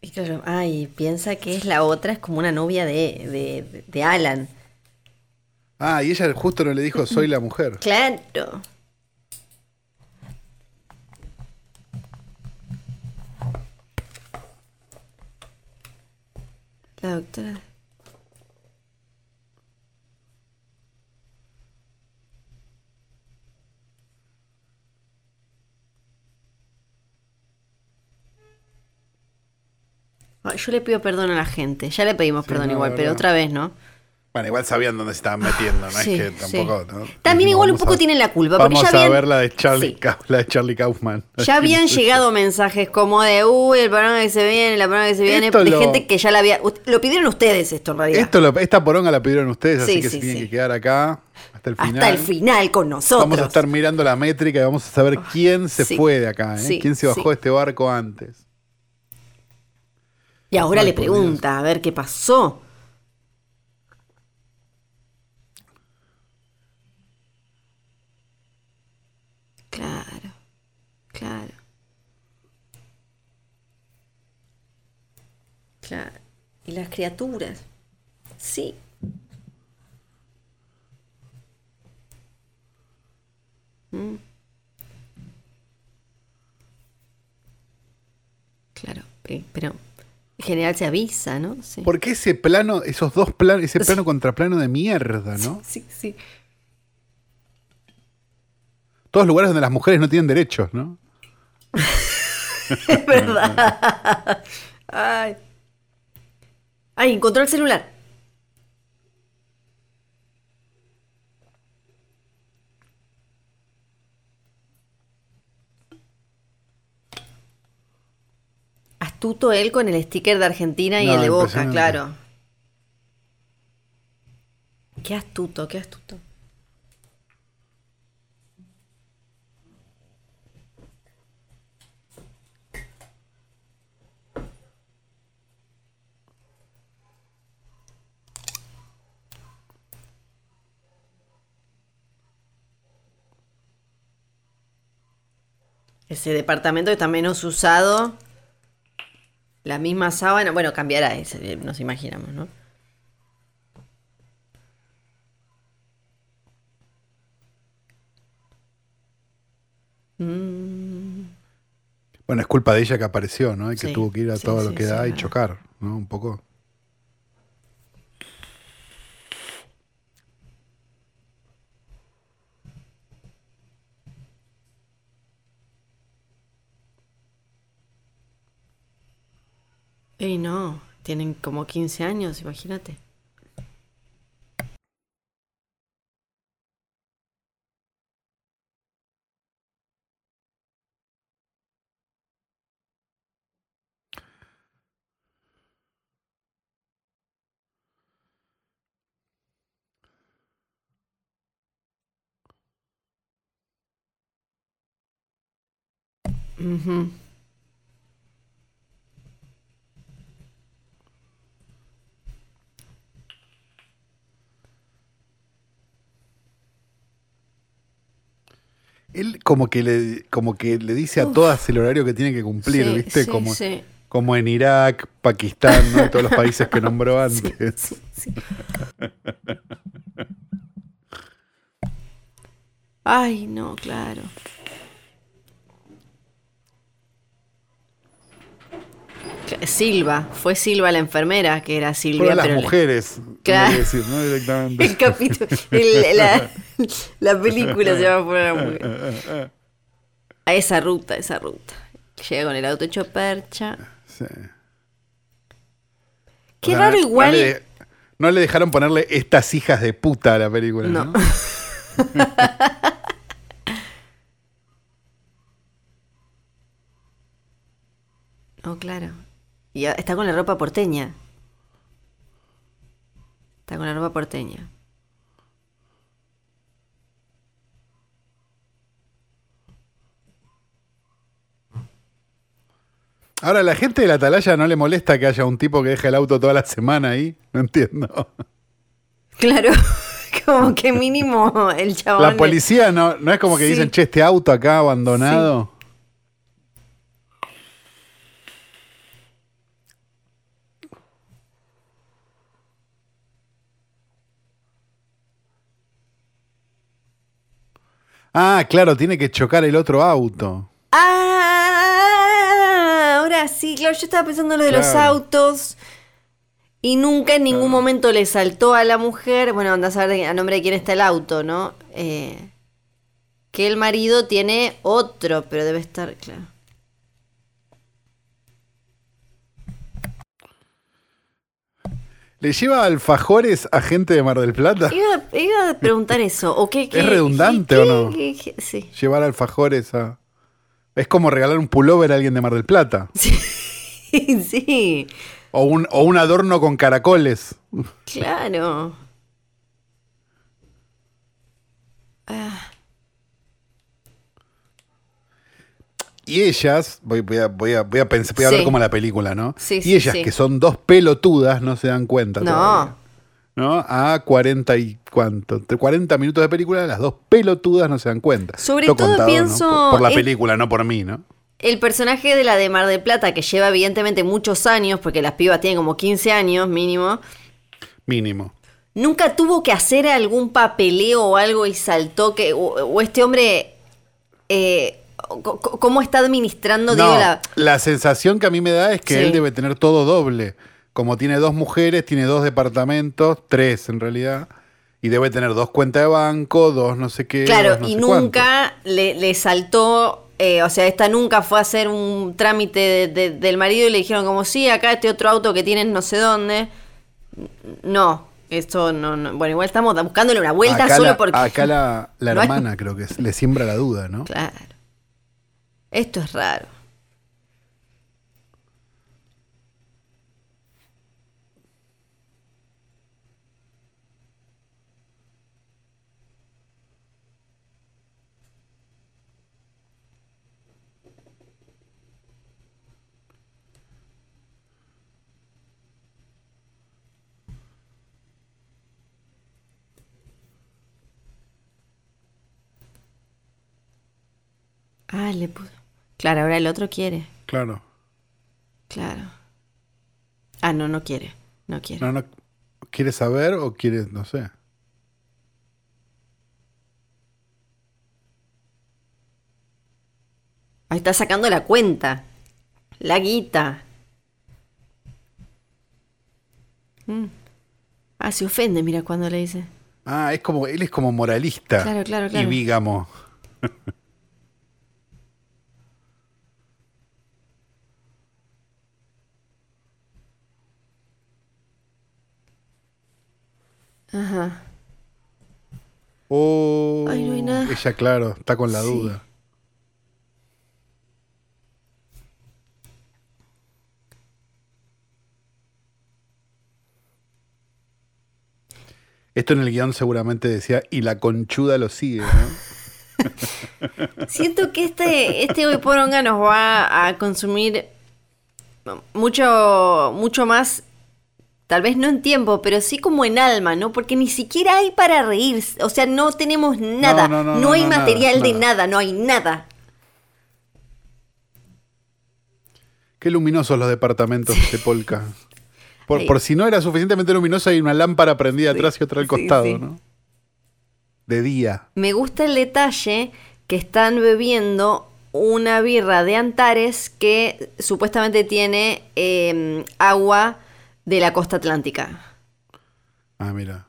Y claro, ay, piensa que es la otra, es como una novia de, de, de Alan. Ah, y ella justo no le dijo soy la mujer. Claro. La doctora. Yo le pido perdón a la gente. Ya le pedimos perdón no, igual, pero otra vez, ¿no? Bueno, igual sabían dónde se estaban metiendo, no Sí, es que tampoco. sí. ¿no? También igual un poco a- tienen la culpa, Vamos ya a habían- ver la de Charlie, Sí. La de Charlie Kaufman. Ya habían llegado mensajes como de, uy, el programa que se viene, la programa que se viene, Esto de lo- gente que ya la había... Lo pidieron ustedes esto en realidad. Esto lo- esta poronga la pidieron ustedes, así Sí, que sí, se tienen sí. que quedar acá hasta el final. Hasta el final con nosotros. Vamos a estar mirando la métrica y vamos a saber quién se fue de acá, ¿eh? Quién se bajó de este barco antes. Y ahora Ay, le pregunta, a ver qué pasó. Claro, claro. Y las criaturas. Sí. Mm. Claro, pe- pero en general se avisa, ¿no? Sí. ¿Por qué ese plano, esos dos planos, ese plano contra plano de mierda, no? Sí, sí. Todos lugares donde las mujeres no tienen derechos, ¿no? Es verdad. Ay. Ay, encontró el celular. Astuto él con el sticker de Argentina y No, el de Boca, claro. Qué astuto, qué astuto. Ese departamento está menos usado. La misma sábana. Bueno, cambiará ese, nos imaginamos, ¿no? Bueno, es culpa de ella que apareció, ¿no? Y que Sí, tuvo que ir a sí, todo lo que sí, da y claro. chocar, ¿no? Un poco. Y no, tienen como 15 años, imagínate. Él como que le, como que le dice a todas el horario que tiene que cumplir, Sí, ¿viste? sí, como, sí. como en Irak, Pakistán, ¿no? todos los países que nombró antes. Sí. Ay, no, claro. Silva, fue Silva la enfermera, que era Silvia. Fueron las pero mujeres, Claro. decir, ¿no? Directamente. El capítulo, el- la, la película se llama Fueron las mujeres. A esa ruta, esa ruta. Llega con el auto hecho percha. Sí. Qué O sea, raro no- igual. No le, no le dejaron ponerle estas hijas de puta a la película, ¿no? No. Oh, claro. Y está con la ropa porteña. Está con la ropa porteña. Ahora, ¿a la gente de la atalaya no le molesta que haya un tipo que deja el auto toda la semana ahí? No entiendo. Claro, como que mínimo el chabón. La policía no, no es como que Sí. dicen, che, este auto acá abandonado. Ah, claro, tiene que chocar el otro auto. Ah, ahora sí, claro, yo estaba pensando en lo de los autos. Y nunca en ningún momento le saltó a la mujer, bueno, anda a saber a nombre de quién está el auto, ¿no? Eh, que el marido tiene otro, pero debe estar, claro. ¿Le lleva alfajores a gente de Mar del Plata? Iba, iba a preguntar eso, ¿o qué? qué- redundante qué- o no? qué- sí. Llevar alfajores a... Es como regalar un pullover a alguien de Mar del Plata. Sí, sí, O un, o un adorno con caracoles. claro. Ah, Y ellas, voy, voy a, voy a, voy a pensar, voy a Sí. ver como la película, ¿no? Sí, y sí, ellas, que son dos pelotudas, no se dan cuenta. No. todavía, ¿No? A 40 y cuánto, entre 40 minutos de película, las dos pelotudas no se dan cuenta. Sobre Esto todo contado, ¿no? pienso Por, por la película, no por mí, ¿no? El personaje de la de Mar del Plata, que lleva evidentemente muchos años, porque las pibas tienen como 15 años mínimo, Mínimo. nunca tuvo que hacer algún papeleo o algo y saltó que. O, o este hombre. eh, ¿Cómo está administrando, No, digo, la. la sensación que a mí me da es que Sí. él debe tener todo doble. Como tiene dos mujeres, tiene dos departamentos, tres en realidad. Y debe tener dos cuentas de banco, dos no sé qué. Claro, no y nunca le, le saltó. eh, o sea, esta nunca fue a hacer un trámite de- de- del marido y le dijeron, como, sí, acá este otro auto que tienen no sé dónde. No, esto no. no. Bueno, igual estamos buscándole una vuelta acá solo la, porque. Acá la, la No hay- hermana creo que es- le siembra la duda, ¿no? Claro. Esto es raro. Ah, le puso. Claro, ahora el otro quiere. Claro. Claro. Ah, no, no quiere. No quiere. No, no. ¿Quiere saber o quiere, no sé? Ahí está sacando la cuenta. La guita. Mm. Ah, se ofende, mira cuando le dice. Ah, es como, él es como moralista. Claro, claro, Y claro. Ajá. Oh, Ay, no hay nada. ella, claro, está con la Sí. duda. Esto en el guion seguramente decía, y la conchuda lo sigue, ¿no? Siento que este, este hoy poronga nos va a consumir mucho, mucho más, tal vez no en tiempo, pero sí como en alma, ¿no? Porque ni siquiera hay para reírse. O sea, no tenemos nada. no, No, no, no, hay nada, material de nada. nada, no hay nada. Qué luminosos los departamentos de Polka. Por, por si no era suficientemente luminoso, hay una lámpara prendida Sí, atrás y otra al costado, sí. ¿no? De día. Me gusta el detalle que están bebiendo una birra de Antares que supuestamente tiene eh, agua de la costa atlántica. Ah, mira.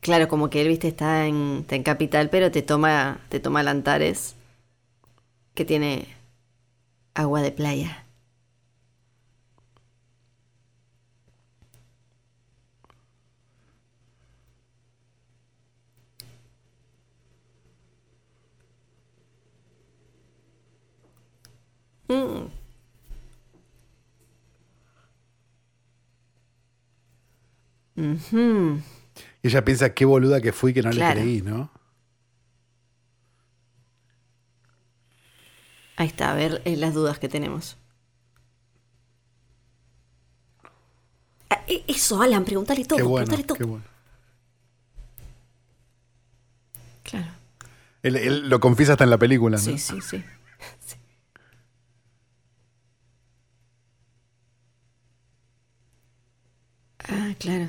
Claro, como que él, viste, está en, está en capital, pero te toma, te toma el Antares, que tiene agua de playa. Mm. Ujú. Y ella piensa qué boluda que fui que no Claro. le creí, ¿no? Ahí está, a ver eh, las dudas que tenemos. Ah, e- Eso, Alan, pregúntale todo, bueno, pregúntale todo. bueno. Claro. Él, él lo confiesa hasta en la película, ¿no? Sí, sí, sí. Sí. Ah, claro.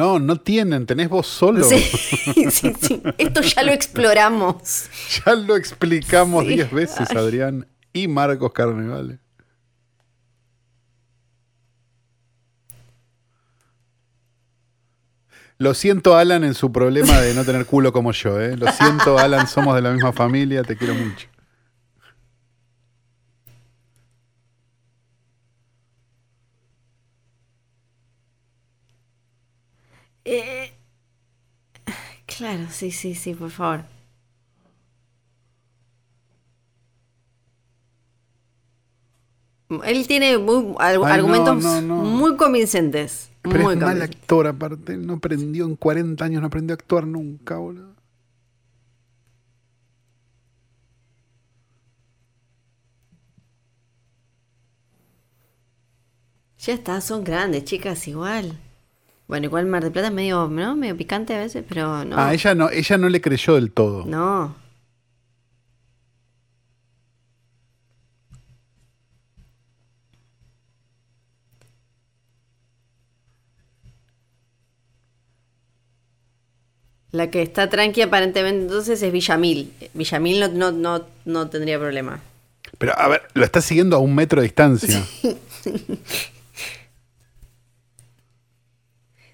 No, no tienen, tenés vos solo. Sí, sí, sí. Esto ya lo exploramos. Ya lo explicamos Sí. diez veces, Ay. Adrián y Marcos Carnevale. Lo siento, Alan, en su problema de no tener culo como yo, ¿eh? Lo siento, Alan, somos de la misma familia, te quiero mucho. Eh, claro, sí, sí, sí, por favor. Él tiene muy- al- Ay, no, argumentos no, no. muy convincentes. Pero muy es mal actor, aparte. No aprendió en 40 años, no aprendió a actuar nunca, boludo. Ya está, son grandes, chicas, igual. Bueno, igual Mar de Plata es medio, ¿no? medio picante a veces, pero no. Ah, ella no, ella no le creyó del todo. No. La que está tranqui aparentemente entonces es Villamil. Villamil no, no, no, no tendría problema. Pero a ver, lo está siguiendo a un metro de distancia.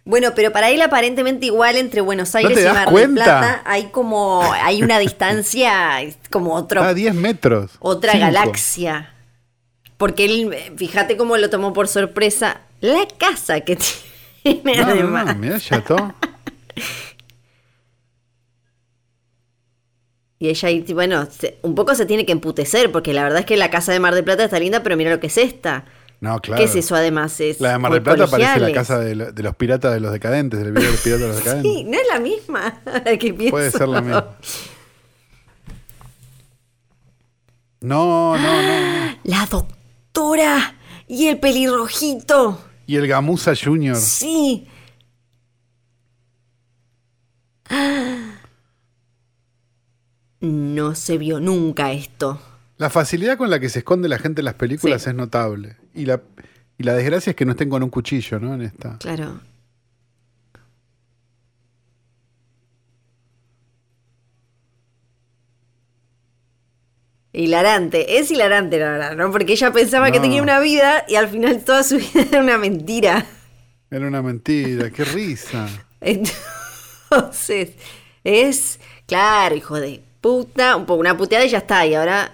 Bueno, pero para él aparentemente igual entre Buenos Aires y Mar del? Plata hay como hay una distancia como otro A 10 metros. otra Cinco. galaxia. Porque él, fíjate cómo lo tomó por sorpresa. La casa que tiene No, además. no. Y ella, ahí, bueno, un poco se tiene que emputecer, porque la verdad es que la casa de Mar del Plata está linda, pero mira lo que es esta. No, claro. ¿Qué es eso además? Es La de Mar del Plata parece la casa de, lo- de los piratas de los decadentes, del video de los piratas de los decadentes. Sí, no es la misma. que pienso. Puede ser la misma. No, no, no. no. La doctora y el pelirrojito. Y el Gamusa Junior. Sí. No se vio nunca esto. La facilidad con la que se esconde la gente en las películas Sí. es notable. Y la, y la desgracia es que no estén con un cuchillo, ¿no? En esta. Claro. Hilarante, es hilarante la verdad, ¿no? Porque ella pensaba que tenía una vida y al final toda su vida era una mentira. Era una mentira, qué risa. Entonces, Es, claro, hijo de puta, un poco una puteada y ya está. Y ahora,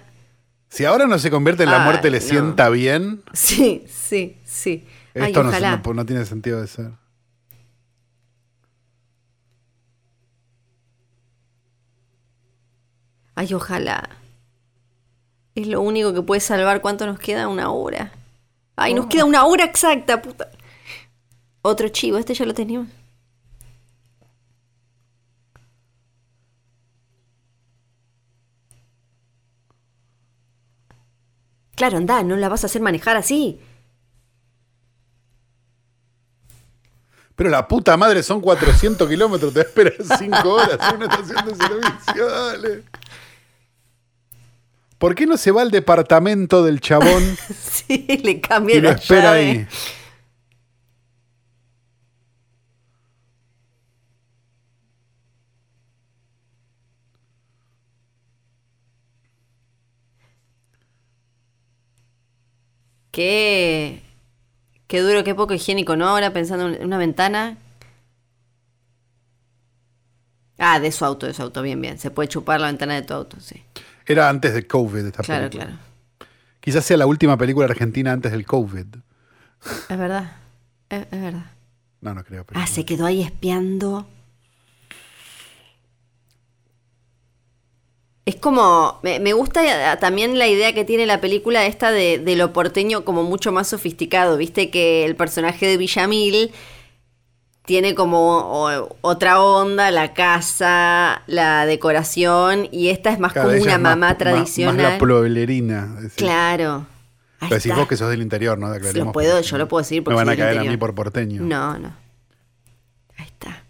Si ahora no se convierte en la muerte, le no. sienta bien. sí, sí, sí. Esto no, se- ojalá. no- no tiene sentido de ser. Ay, ojalá. Es lo único que puede salvar. ¿Cuánto nos queda? Una hora. Ay, nos queda una hora exacta, puta. Otro chivo, este ya lo teníamos. Claro, anda, no la vas a hacer manejar así. Pero la puta madre son 400 kilómetros, te esperar 5 horas en una estación de servicio, dale. ¿Por qué no se va al departamento del chabón Sí, le cambia y lo la espera llave. ahí? Qué, qué duro, qué poco higiénico, ¿no? Ahora pensando en una ventana. Ah, de su auto, de su auto, bien, bien. Se puede chupar la ventana de tu auto, sí. Era antes de COVID esta Claro, película. claro. Quizás sea la última película argentina antes del COVID. Es verdad. Es, es verdad. No, no creo. pero- Ah, se quedó ahí espiando. Es como, me, me gusta eh, también la idea que tiene la película esta de, de lo porteño como mucho más sofisticado, viste que el personaje de Villamil tiene como o- otra onda, la casa, la decoración, y esta es más Claro, como una más- mamá más- tradicional. Más, la pueblerina. Claro. Pero decís vos que sos del interior, ¿no? Lo puedo, yo lo puedo decir porque Me van a caer a mí por porteño. No, no. Ahí está.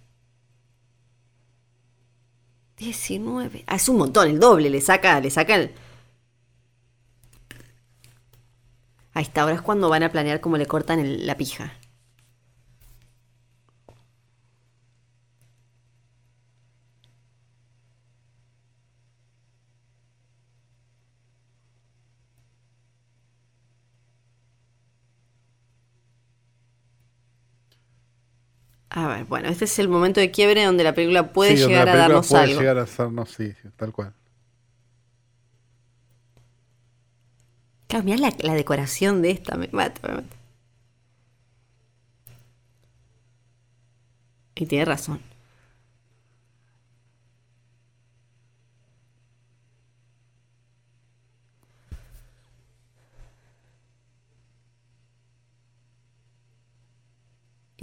19. Ah, es un montón, el doble. Le saca, le saca el. Ahí está, ahora es cuando van a planear cómo le cortan el- la pija. A ver, bueno, este es el momento de quiebre donde la película puede Sí, llegar la a película darnos puede algo. llegar a hacernos, sí, sí, tal cual. Claro, mirá la, la decoración de esta, me mata, me mata. Y tiene razón.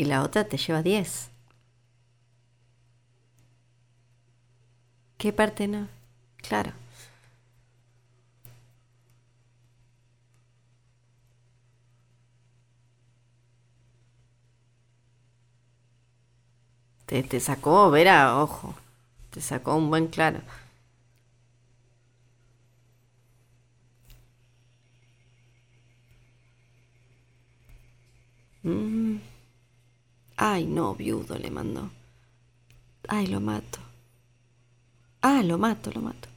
Y la otra te lleva 10. ¿Qué parte no? Claro. Te, te sacó, Vera, ojo. Te sacó un buen claro. Mm. Ay, no, viudo le mandó. Ay, lo mato. Ah, lo mato, lo mato.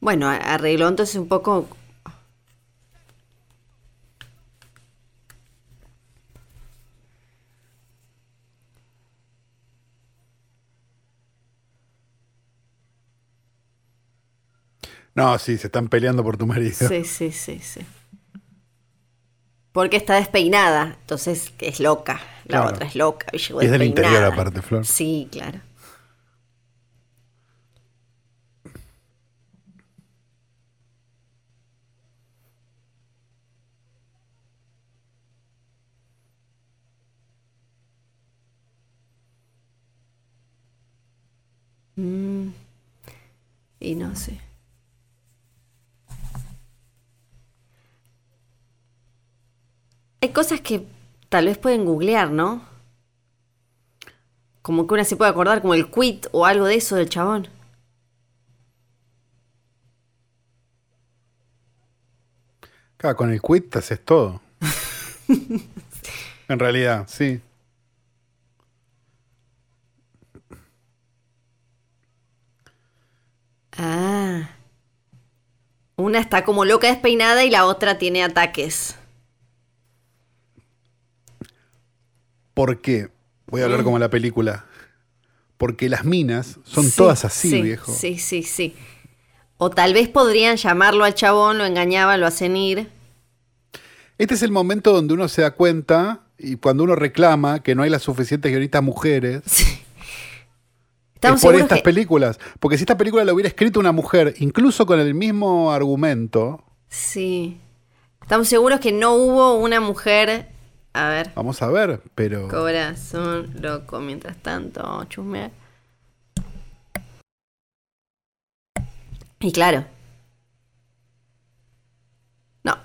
Bueno, arregló entonces un poco. No, sí, se están peleando por tu marido. Sí, sí, sí, sí. Porque está despeinada, entonces es loca. La Claro. otra es loca, y llegó es del interior aparte, Flor. Sí, claro. Mm. Y no sé. Hay cosas que tal vez pueden googlear, ¿no? Como que una se puede acordar, como el quit o algo de eso del chabón. Claro, con el quit te haces todo. en realidad, sí. Ah. Una está como loca despeinada y la otra tiene ataques. ¿Por qué? Voy a hablar Mm. como la película. Porque las minas son Sí, todas así, sí, viejo. Sí, sí, sí. O tal vez podrían llamarlo al chabón, lo engañaban, lo hacen ir. Este es el momento donde uno se da cuenta y cuando uno reclama que no hay las suficientes guionistas mujeres. Sí. Es Estamos por seguros estas que- películas. Porque si esta película la hubiera escrito una mujer, incluso con el mismo argumento, Sí. Estamos seguros que no hubo una mujer. A ver. vamos a ver, pero. Corazón loco. Mientras tanto, chusmear. Y claro. No,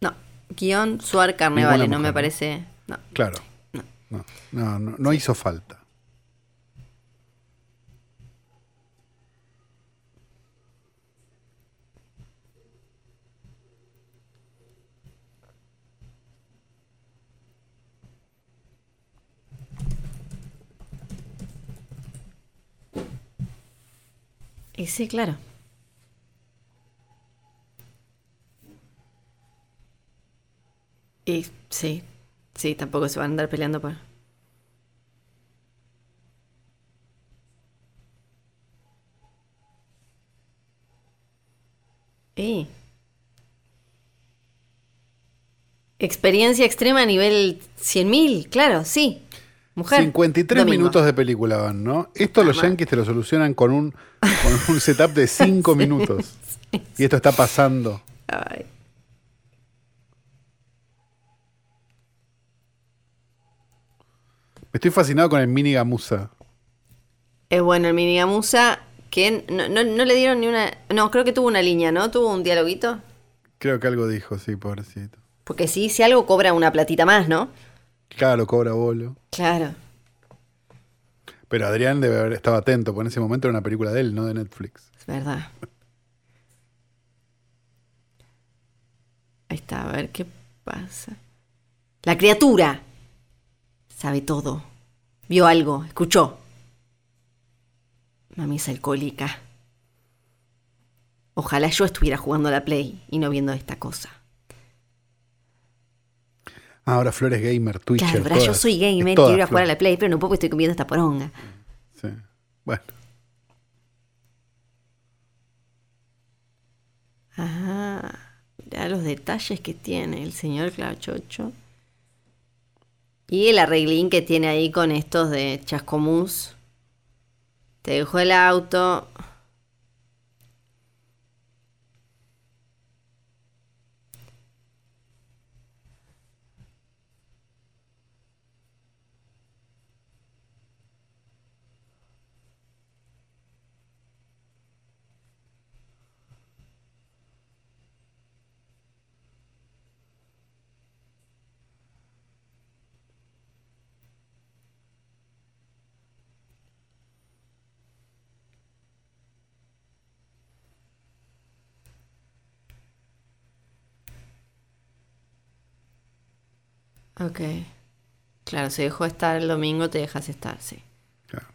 no. Guión Suar Carnevale, no me ¿no? parece. No. Claro. No, no, no, no hizo falta. Y sí, claro. Y sí, sí, tampoco se van a andar peleando por. Experiencia extrema a nivel 100.000, claro, sí. Mujer. 53 domingo. minutos de película van, ¿no? Esto los Mamá. yankees te lo solucionan con un, con un setup de 5 minutos. Y esto está pasando. Ay. Estoy fascinado con el mini gamusa. Es bueno el mini gamusa que no, no- no le dieron ni una. No, creo que tuvo una línea, ¿no? Tuvo un dialoguito. Creo que algo dijo, sí, pobrecito. Porque si si algo cobra una platita más, ¿no? Claro, cobra bolo. Claro. Pero Adrián debe haber estado atento, porque en ese momento era una película de él, no de Netflix. Es verdad. Ahí está, a ver qué pasa. La criatura sabe todo. Vio algo, escuchó. Mami es alcohólica. Ojalá yo estuviera jugando a la Play y no viendo esta cosa. Ah, ahora Flores Gamer, Twitcher. claro, pero yo todas. soy gamer, todas quiero ir a jugar a la Play, pero no puedo porque estoy comiendo esta poronga. Sí. Bueno, Ah, mirá los detalles que tiene el señor Clachocho. Y el arreglín que tiene ahí con estos de Chascomús. Te dejó el auto. Ok. Claro, se dejó estar el domingo, te dejas estar, sí. claro.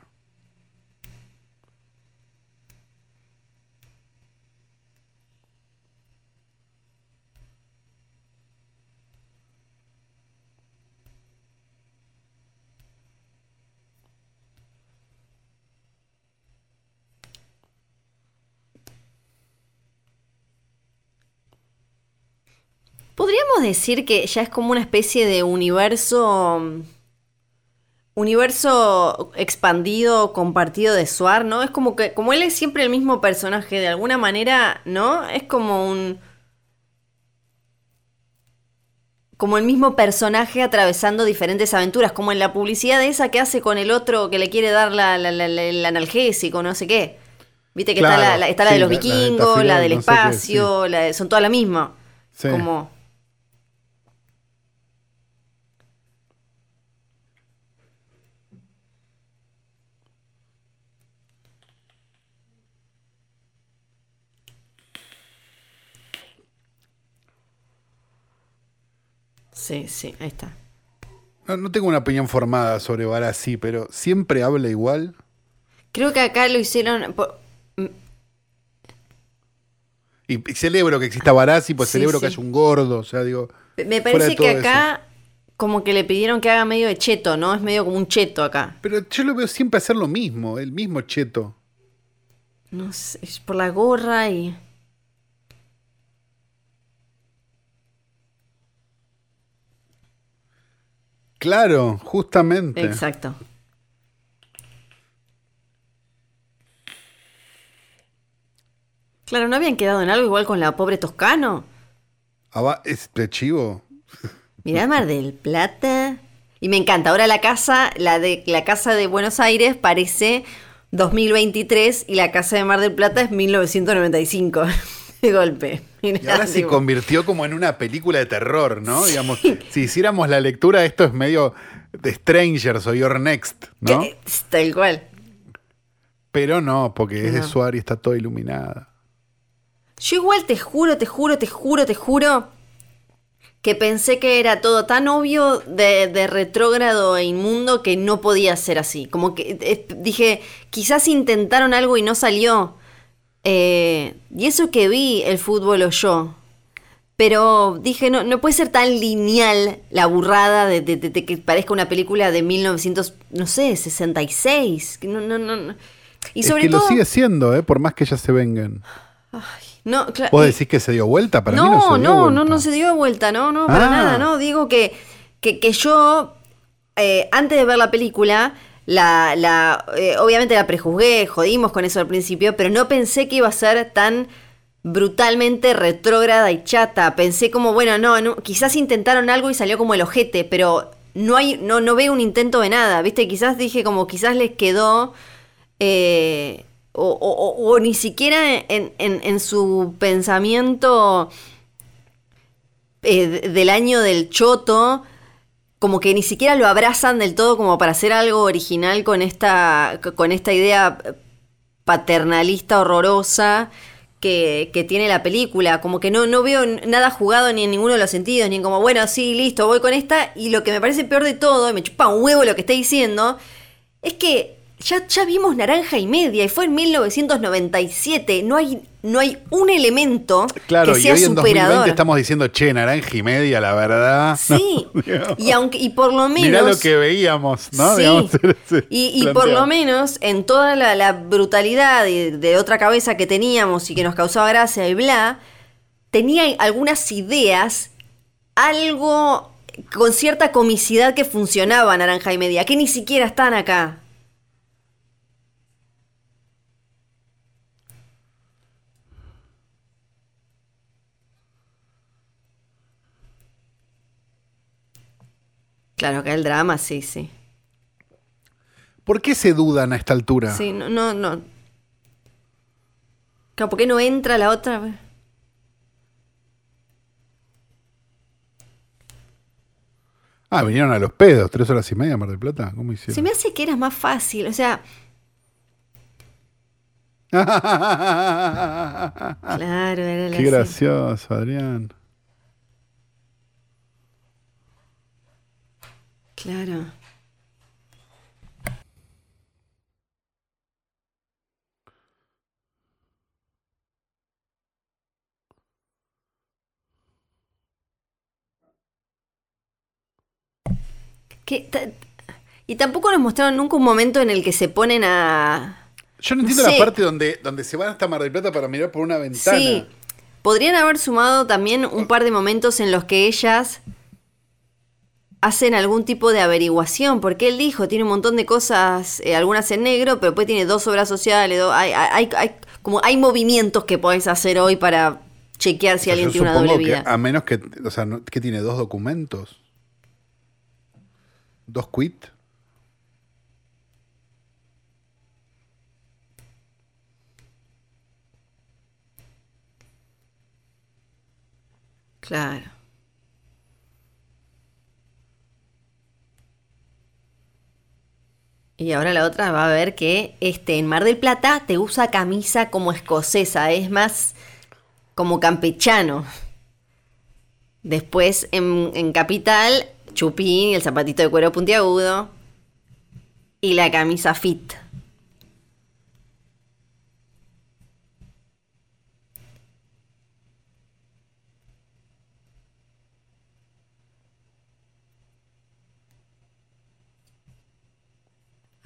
Podríamos decir que ya es como una especie de universo. Universo expandido, compartido de Suar, ¿no? Es como que, como él es siempre el mismo personaje, de alguna manera, ¿no? Es como un. Como el mismo personaje atravesando diferentes aventuras, como en la publicidad esa que hace con el otro que le quiere dar la, la- la- la- el analgésico, no sé qué. Viste que está, Claro, la, la- está la sí, de los de vikingos, la, del qué, espacio, la de- son todas la misma. Sí. Como. Sí, sí, ahí está. No, no tengo una opinión formada sobre Barassi, pero siempre habla igual. Creo que acá lo hicieron. por- Y, y celebro que exista Barassi, pues Sí, celebro que haya un gordo, o sea, digo. Me parece que acá como que le pidieron que haga medio de cheto, ¿no? Es medio como un cheto acá. Pero yo lo veo siempre hacer lo mismo, el mismo cheto. No sé, es por la gorra y... Claro, justamente. Exacto. Claro, ¿no habían quedado en algo igual con la pobre Toscano? Aba- es de chivo. Mirá Mar del Plata. Y me encanta. Ahora la casa, la de la casa de Buenos Aires parece 2023 y la casa de Mar del Plata es 1995. De golpe. Y ahora se convirtió como en una película de terror, ¿no? Digamos, si hiciéramos la lectura, esto es medio de Strangers o Your Next, ¿no? que- Tal cual. Pero no, porque es de. Suárez y está toda iluminada. Yo igual te juro, te juro, te juro, te juro que pensé que era todo tan obvio de, de retrógrado e inmundo que no podía ser así. Como que eh, dije, quizás intentaron algo y no salió. Eh, y eso que vi el fútbol o yo. Pero dije, no, no puede ser tan lineal la burrada de, de- de- de que parezca una película de 1900, no sé, 66. Que No, no, no, no. Y es sobre que todo... lo sigue siendo, ¿eh? Por más que ellas se vengan. no, cla- ¿Vos decís que se dio vuelta? Para mí no no, se dio no, vuelta. no, no se dio vuelta, no, no, para Ah. nada, no. Digo que, que, que yo, eh, antes de ver la película, la, la eh, obviamente la prejuzgué, jodimos con eso al principio, pero no pensé que iba a ser tan brutalmente retrógrada y chata. Pensé como, bueno, no, quizás intentaron algo y salió como el ojete, pero no hay, no, no veo un intento de nada, ¿viste? Quizás dije como quizás les quedó. eh, o, ni siquiera en, en- su pensamiento eh, de- del año del choto, como que ni siquiera lo abrazan del todo como para hacer algo original con esta, con esta idea paternalista horrorosa que, que tiene la película. Como que no, no veo nada jugado ni en ninguno de los sentidos, ni como, bueno, sí, listo, voy con esta. Y lo que me parece peor de todo, y me chupa un huevo lo que está diciendo, es que ya, ya vimos Naranja y Media y fue en 1997. No hay, no hay un elemento Claro, que y sea hoy en 2020 superador. estamos diciendo, che, naranja y media, la verdad. Sí, y aunque y por lo menos Mirá lo que veíamos, ¿no? Sí. Digamos, y, y por lo menos en toda la, la brutalidad de, de otra cabeza que teníamos y que nos causaba gracia y bla, tenía algunas ideas, algo con cierta comicidad que funcionaba Naranja y Media, que ni siquiera están acá. Claro, acá el drama, sí, sí. ¿Por qué se dudan a esta altura? Sí, no, no, no. Claro, ¿por qué no entra la otra? Ah, vinieron a los pedos, tres horas y media, Mar del Plata. ¿Cómo hicieron? Se me hace que era más fácil, o sea, claro, era la Qué gracioso, Adrián. Claro. Que y tampoco nos mostraron nunca un momento en el que se ponen a... Yo no No entiendo sé. la parte donde, donde se van hasta Mar del Plata para mirar por una ventana. Sí. Podrían haber sumado también un par de momentos en los que ellas hacen algún tipo de averiguación, porque él dijo, tiene un montón de cosas, eh, algunas en negro, pero después tiene dos obras sociales, hay, hay, hay- hay- como hay movimientos que podés hacer hoy para chequear si O sea, alguien tiene una doble que vida. a menos que, o sea, no- que tiene dos documentos. Dos quit. Claro. Y ahora la otra va a ver que este en Mar del Plata te usa camisa como escocesa, es más como campechano. Después en, en Capital, chupín el zapatito de cuero puntiagudo. Y la camisa fit.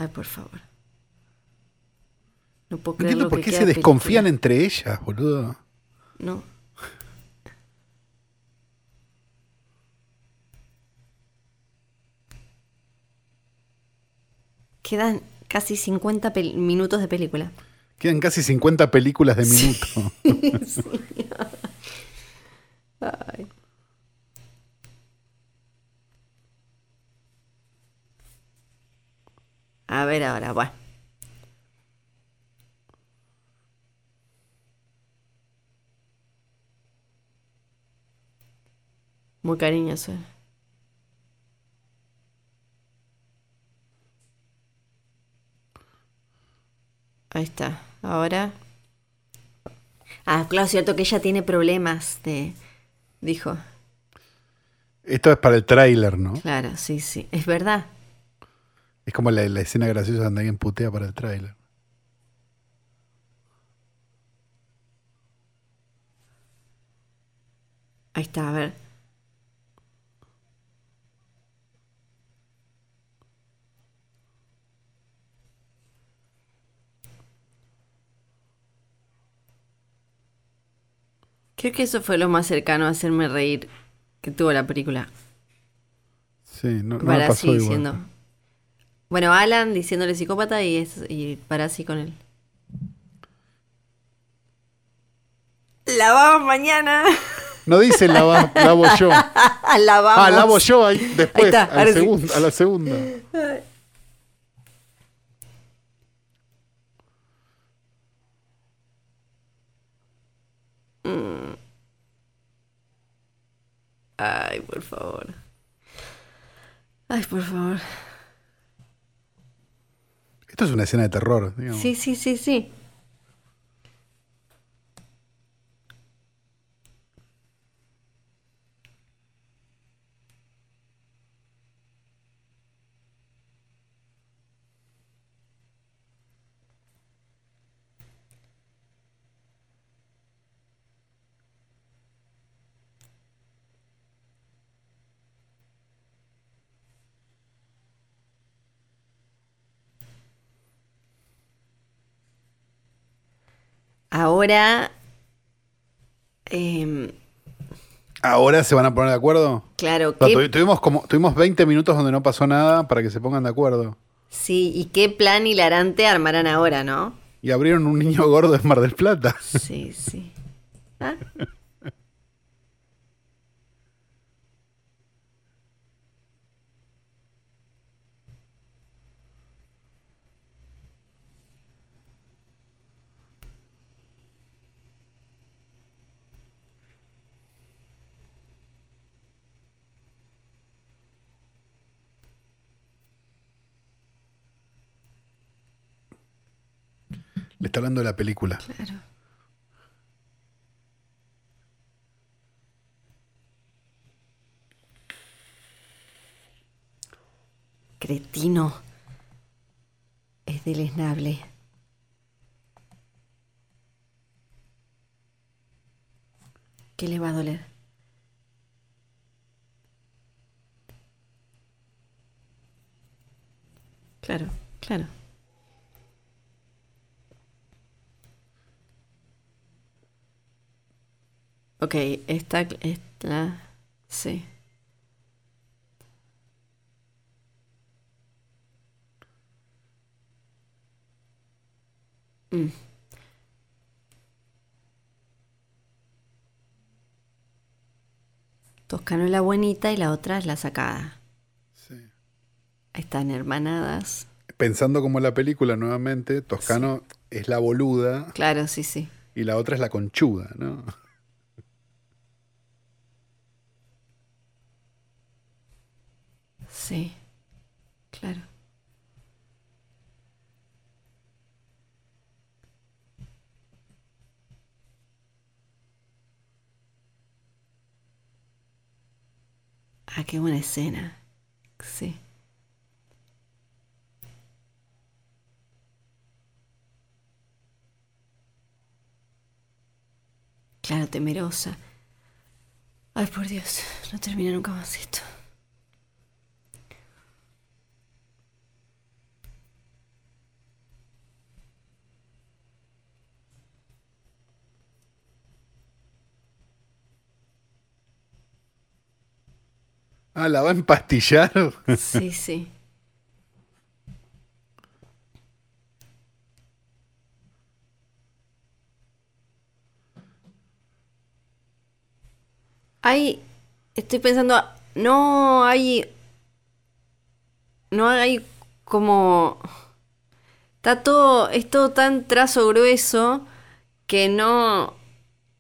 Ay, por favor. No puedo creer entiendo lo por que qué se de desconfían película. entre ellas, boludo. No. Quedan casi 50 pel- minutos de película. Quedan casi 50 películas de minuto. Ay. A ver ahora, bueno. Muy cariñoso. Ahí está. Ahora. Ah, claro, cierto que ella tiene problemas de. Dijo. Esto es para el tráiler, ¿no? Claro, sí, sí. Es verdad. Es como la, la escena graciosa donde alguien putea para el tráiler. Ahí está, a ver. Creo que eso fue lo más cercano a hacerme reír que tuvo la película. Sí, no, no me Barassi pasó igual. diciendo. Bueno, Alan diciéndole psicópata y, es, y Barassi con él. La vamos mañana. No dice lava- lavo yo. la vamos. Ah, lavo yo ahí después, Ahí está, a, la ahora sí. segunda, a la segunda. Ay, por favor. Ay, por favor. Esto es una escena de terror. digamos. Sí, sí, sí, sí. Ahora. em, ¿Ahora se van a poner de acuerdo? claro, No, ¿qué, tuvi- tuvimos, como, tuvimos 20 minutos donde no pasó nada para que se pongan de acuerdo. sí, y qué plan hilarante armarán ahora, ¿no? Y abrieron un niño gordo en Mar del Plata. Sí, sí. Ah, Le está hablando de la película. claro. Cretino. Es deleznable. ¿Qué le va a doler? Claro, claro. Ok, esta, esta, sí. Mm. Toscano es la buenita y la otra es la sacada. Sí. Están hermanadas. Pensando como la película nuevamente, Toscano es la boluda Claro, sí, sí. y la otra es la conchuda, ¿no? Sí. Claro. Ah, qué buena escena. Sí. Claro, temerosa. Ay, por Dios, no termina nunca más esto. Ah, ¿la va a empastillar? Sí, sí. Hay. Estoy pensando. No hay. No hay como. Está todo. Es todo tan trazo grueso que no.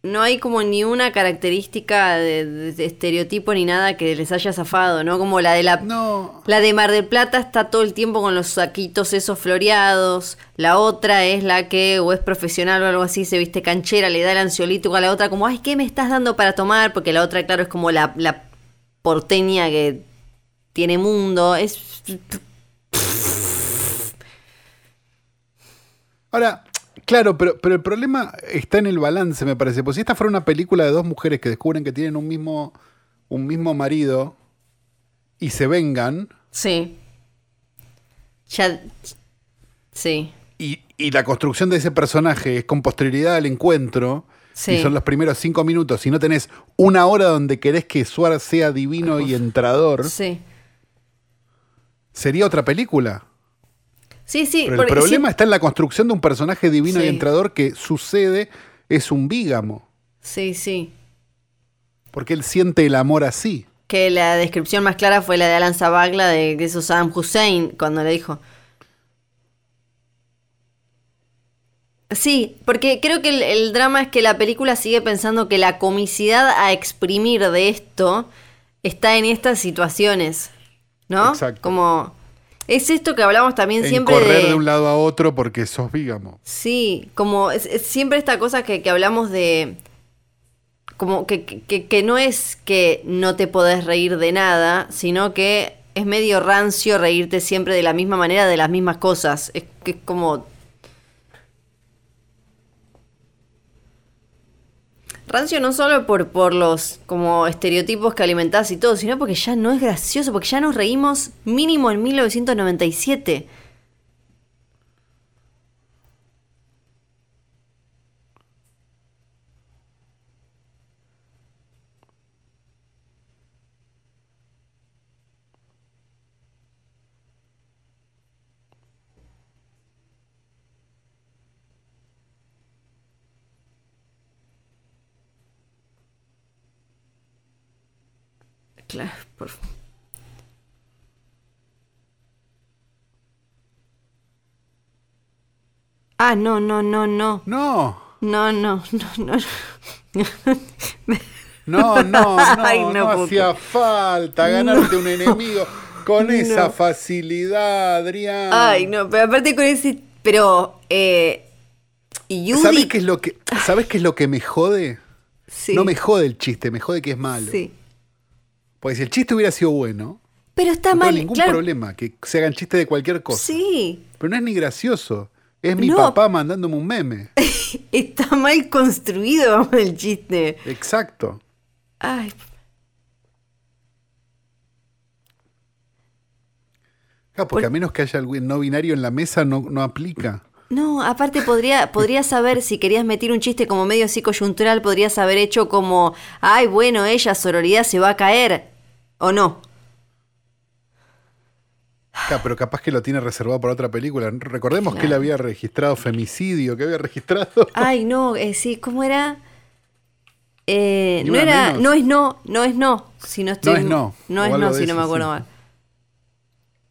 No hay como ni una característica de, de- de estereotipo ni nada que les haya zafado, ¿no? Como la de la. No. La de Mar del Plata está todo el tiempo con los saquitos esos floreados. La otra es la que o es profesional o algo así, se viste canchera, le da el ansiolítico a la otra como, ay, ¿qué me estás dando para tomar? Porque la otra, claro, es como la, la porteña que tiene mundo. Es... Ahora, claro, pero, pero el problema está en el balance, me parece. Pues si esta fuera una película de dos mujeres que descubren que tienen un mismo, un mismo marido y se vengan, Sí. Ya... Sí. y, y la construcción de ese personaje es con posterioridad al encuentro, Sí. y son los primeros cinco minutos, y no tenés una hora donde querés que Suar sea divino y entrador, Sí. sería otra película. Sí, sí. Pero el problema sí- está en la construcción de un personaje divino y entrador que sucede, es un bígamo, Sí, sí. porque él siente el amor así. Que la descripción más clara fue la de Alan Zabagla de que es Saddam Hussein cuando le dijo. Sí, porque creo que el, el drama es que la película sigue pensando que la comicidad a exprimir de esto está en estas situaciones, ¿no? Exacto. Como es esto que hablamos también En siempre correr de... de un lado a otro porque sos bígamo. Sí, como es, es siempre esta cosa que, que hablamos de. Como que, que, que no es que no te podés reír de nada, sino que es medio rancio reírte siempre de la misma manera de las mismas cosas. Es que es como. Rancio no solo por, por los como estereotipos que alimentás y todo, sino porque ya no es gracioso, porque ya nos reímos mínimo en 1997. Claro, por favor. Ah, no, no, no, no. No, No, no, no, no. no, no, no, Ay, no, no hacía falta ganarte un enemigo con esa facilidad, Adrián. Ay, no, pero aparte con ese. Pero. Eh, Judy. ¿Sabes qué es lo que, ¿sabes qué es lo que me jode? Sí, No me jode el chiste, me jode que es malo. Sí. Porque si el chiste hubiera sido bueno, Pero está no mal. ningún claro, problema que se hagan chistes de cualquier cosa. Sí. Pero no es ni gracioso. Es mi No. papá mandándome un meme. Está mal construido el chiste. Exacto. Ay, Claro, porque a menos que haya algún no binario en la mesa, no, no aplica. No, aparte podría, podrías saber, si querías meter un chiste como medio así coyuntural, podrías haber hecho como, ay, bueno, ella, sororidad, se va a caer. ¿O no? Pero capaz que lo tiene reservado para otra película. Recordemos que él había registrado femicidio, que había registrado. Ay, no, eh, sí, ¿cómo era? Eh, no era, menos. no es no, no es no. Si no, estoy, No es no, No es no, si no me acuerdo sí. mal.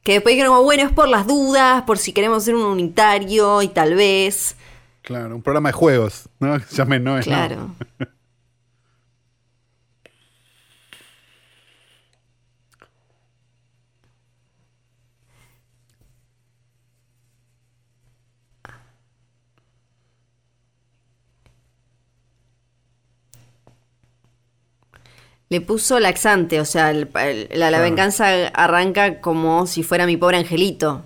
Que después dijeron, como, bueno, es por las dudas, por si queremos ser un unitario y tal vez. Claro, un programa de juegos, ¿no? Que se llame No es No. Claro. Le puso laxante, o sea, el- el- la, la venganza arranca como si fuera mi pobre angelito.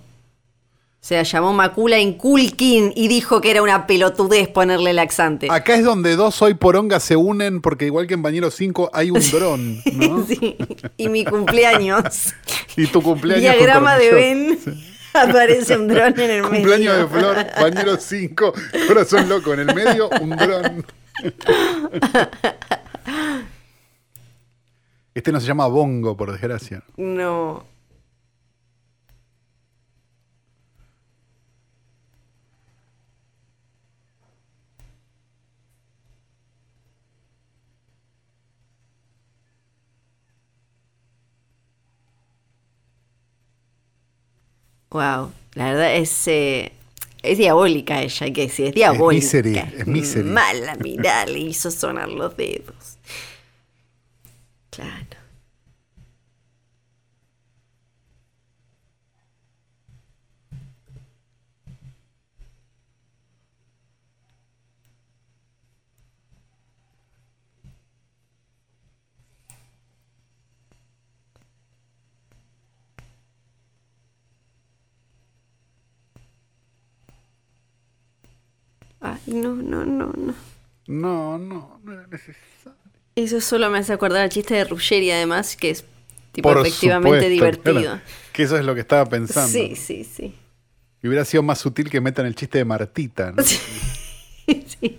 O sea, llamó Macula Inculkin y dijo que era una pelotudez ponerle laxante. Acá es donde dos hoy poronga se unen porque igual que en Bañero 5 hay un dron, ¿no? Sí, y mi cumpleaños. Y tu cumpleaños Diagrama de. Ben. Aparece un dron en el medio. Cumpleaños de Flor, Bañero 5, Corazón Loco. En el medio, un dron. Este no se llama bongo, por desgracia. No. Wow, la verdad es, eh, es diabólica ella, hay que decir, es diabólica. misery, es misery. Mala, mirá, le hizo sonar los dedos. Claro. Ay, no, no, no, no. No, no, no era necesario. Eso solo me hace acordar al chiste de Ruggeri, además, que es tipo Por efectivamente supuesto, divertido. claro. que eso es lo que estaba pensando. Sí, sí, sí. Y hubiera sido más sutil que metan el chiste de Martita, ¿no? sí.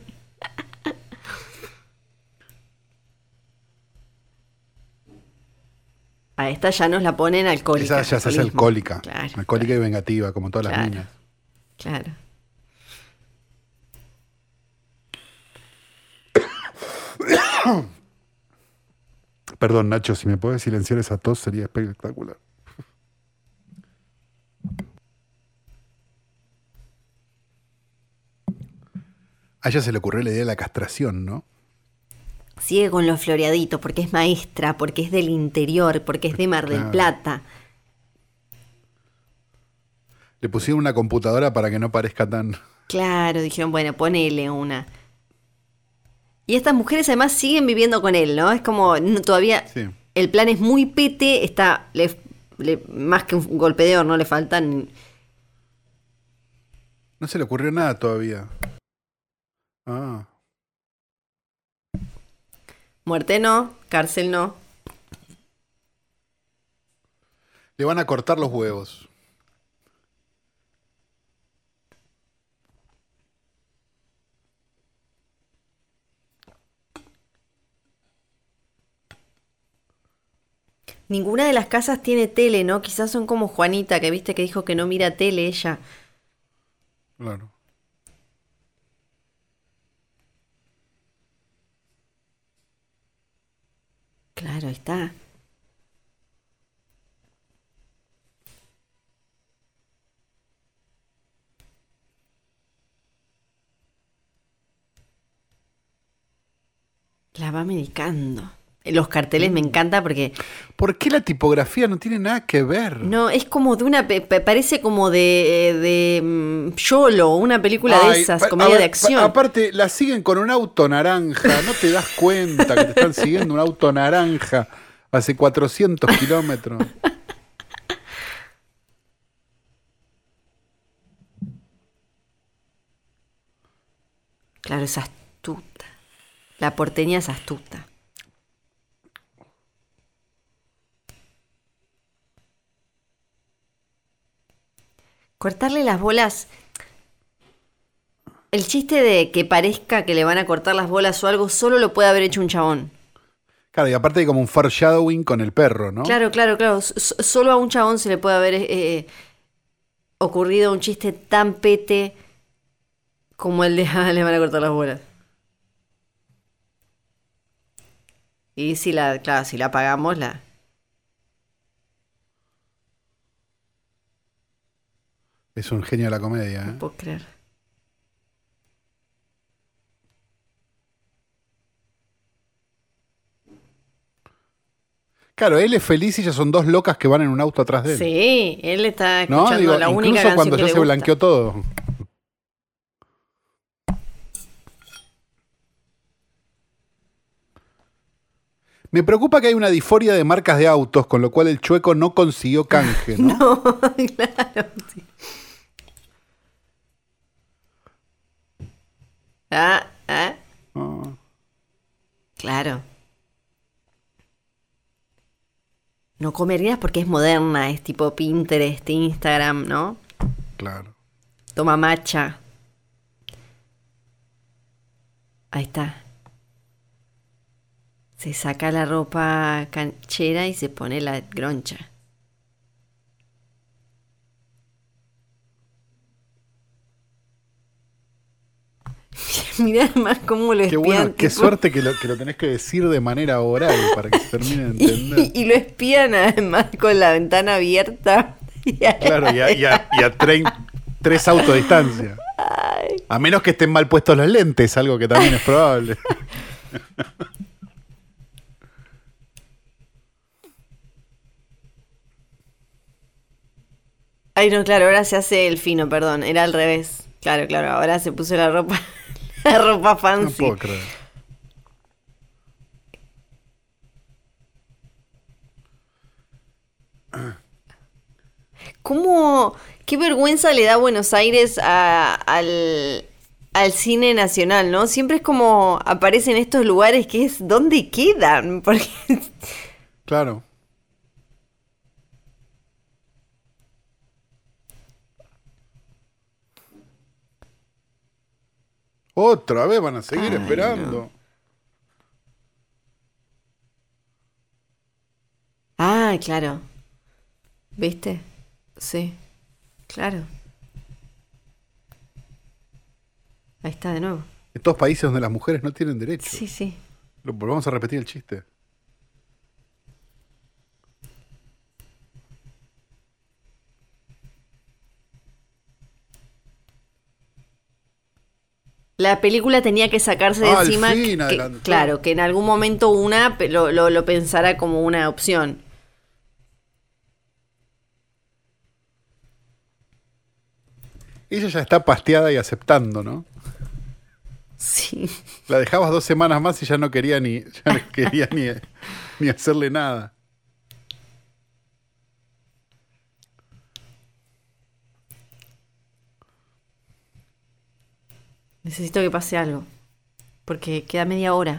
A esta ya nos la ponen alcohólica. Esa ya se hace alcohólica. Claro, alcohólica y vengativa, como todas las niñas. Claro. Perdón, Nacho, si me puedes silenciar esa tos sería espectacular. A ella se le ocurrió la idea de la castración, ¿no? Sigue con lo floreadito, porque es maestra, porque es del interior, porque es de Mar del Claro. Plata. Le pusieron una computadora para que no parezca tan. Claro, dijeron, bueno, ponele una. Y estas mujeres además siguen viviendo con él, ¿no? Es como no, todavía Sí. el plan es muy pete, está le- le- más que un golpeador, no le faltan. No se le ocurrió nada todavía. Ah. Muerte no, cárcel no. Le van a cortar los huevos. Ninguna de las casas tiene tele, ¿no? Quizás son como Juanita, que viste que dijo que no mira tele ella. Claro. Claro, ahí está. La va medicando. Los carteles me encanta porque ¿Por qué la tipografía no tiene nada que ver? no es como de una parece como de de mm, Yolo, una película de esas, comedia ver, de acción. pa- aparte, la siguen con un auto naranja. No te das cuenta que te están siguiendo un auto naranja hace 400 kilómetros. Claro, es astuta. La porteña es astuta. Cortarle las bolas. El chiste de que parezca que le van a cortar las bolas o algo, solo lo puede haber hecho un chabón. Claro, y aparte hay como un foreshadowing con el perro, ¿no? Claro, claro, claro. S- solo a un chabón se le puede haber eh, ocurrido un chiste tan pete como el de "Ah, le van a cortar las bolas. Y si la, claro, si la pagamos, la. Es un genio de la comedia, ¿eh? puedo creer. Claro, él es feliz y ya son dos locas que van en un auto atrás de él. Sí, él está ¿No? escuchando Digo, la única incluso canción cuando que ya le se gusta. blanqueó todo. Me preocupa que hay una disforia de marcas de autos, con lo cual el chueco no consiguió canje, ¿no? No, claro, sí. Ah, ah, Ah, claro. No comerías porque es moderna, es tipo Pinterest, Instagram, ¿no? claro. Toma matcha. Ahí está. Se saca la ropa canchera y se pone la groncha. Mirá más cómo lo Qué espían. bueno, qué suerte que lo, que lo tenés que decir de manera oral para que se termine de entender. Y, y lo espían además con la ventana abierta. Y a- Claro, y a, y a- y a trein- tres autos de distancia. A menos que estén mal puestos los lentes, algo que también es probable. Ay, no, claro, ahora se hace el fino, perdón. Era al revés. Claro, claro, ahora se puso la ropa, ropa No fancy. puedo creer. ¿Cómo, qué vergüenza le da Buenos Aires a- al, al cine nacional, ¿no? Siempre es como aparecen estos lugares que es ¿dónde quedan? Porque Claro. Otra vez van a seguir Ay, esperando. Ah, claro. ¿Viste? Sí. Claro. Ahí está de nuevo. En todos países donde las mujeres no tienen derecho. Sí, sí. Lo volvamos a repetir el chiste. La película tenía que sacarse de Ah, al encima. fin que- adelantó. claro, que en algún momento una lo, lo pensara como una opción. Ella ya está pasteada y aceptando, ¿no? Sí. La dejabas dos semanas más y ya no quería ni, ya no quería ni, ni hacerle nada. Necesito que pase algo. Porque queda media hora.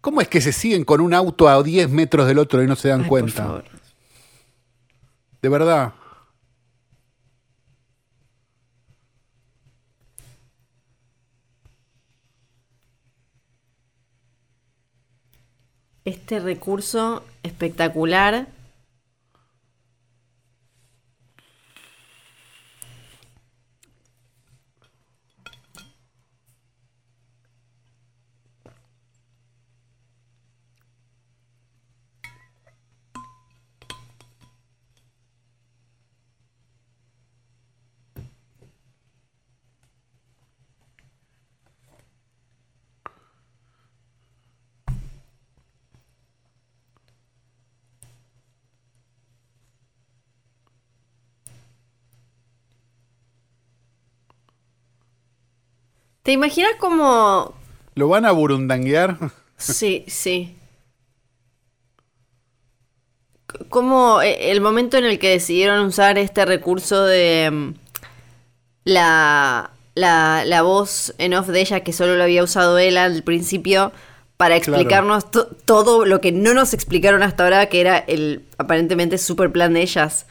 ¿Cómo es que se siguen con un auto a 10 metros del otro y no se dan Ay, por cuenta? favor. De verdad. Este recurso espectacular. ¿Te imaginas como... ¿Lo van a burundanguear? Sí, sí. Como eh, el momento en el que decidieron usar este recurso de mm, la, la, la voz en off de ella, que solo lo había usado él al principio, para Claro. explicarnos to- todo lo que no nos explicaron hasta ahora, que era el aparentemente super plan de ellas.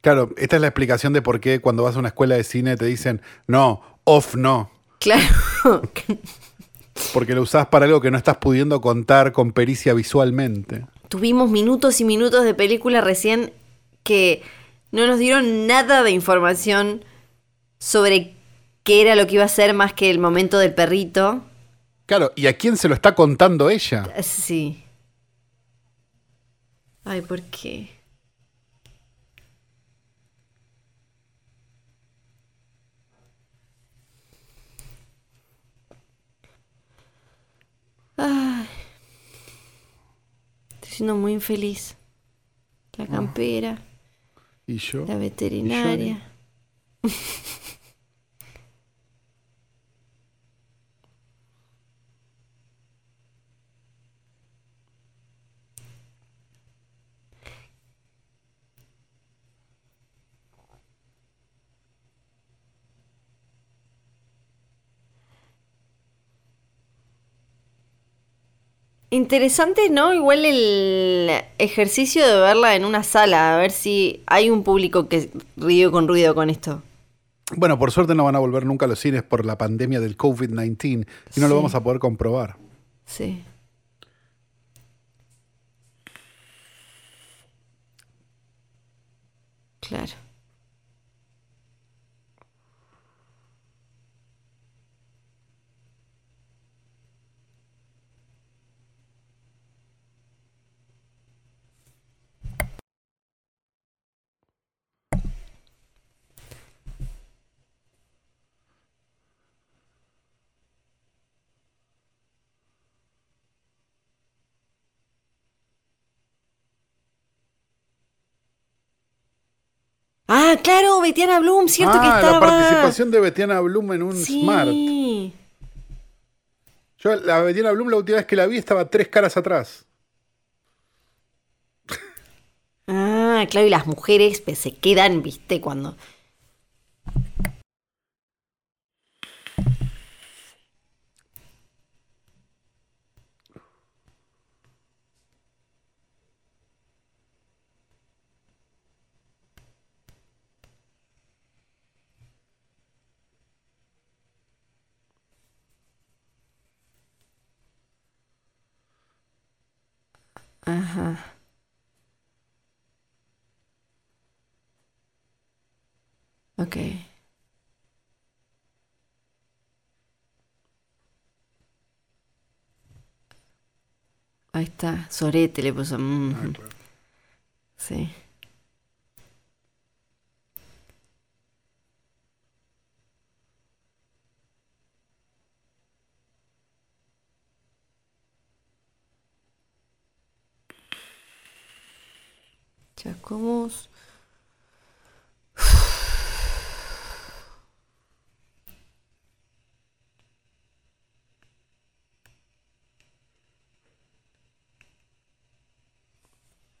Claro, esta es la explicación de por qué cuando vas a una escuela de cine te dicen, no, off no. Claro. Porque lo usás para algo que no estás pudiendo contar con pericia visualmente. Tuvimos minutos y minutos de película recién que no nos dieron nada de información sobre qué era lo que iba a ser más que el momento del perrito. Claro, ¿y a quién se lo está contando ella? Eh, Sí. Ay, ¿por qué? Ay. Estoy siendo muy infeliz. La campera, Y yo. la veterinaria. Interesante, ¿no? Igual el ejercicio de verla en una sala, a ver si hay un público que ríe con ruido con esto. Bueno, por suerte no van a volver nunca a los cines por la pandemia del COVID-19 y no lo vamos a poder comprobar. Sí. Claro. Ah, claro, Betiana Bloom, cierto que ah, estaba. la participación de Betiana Bloom en un sí. Smart. Yo la Betiana Bloom la última vez que la vi estaba tres caras atrás. Ah, claro, y las mujeres pues, se quedan, viste, cuando. Ajá. Ok. Ahí está, Sorete le puso. mm, Ah, claro. Sí. Chacomos.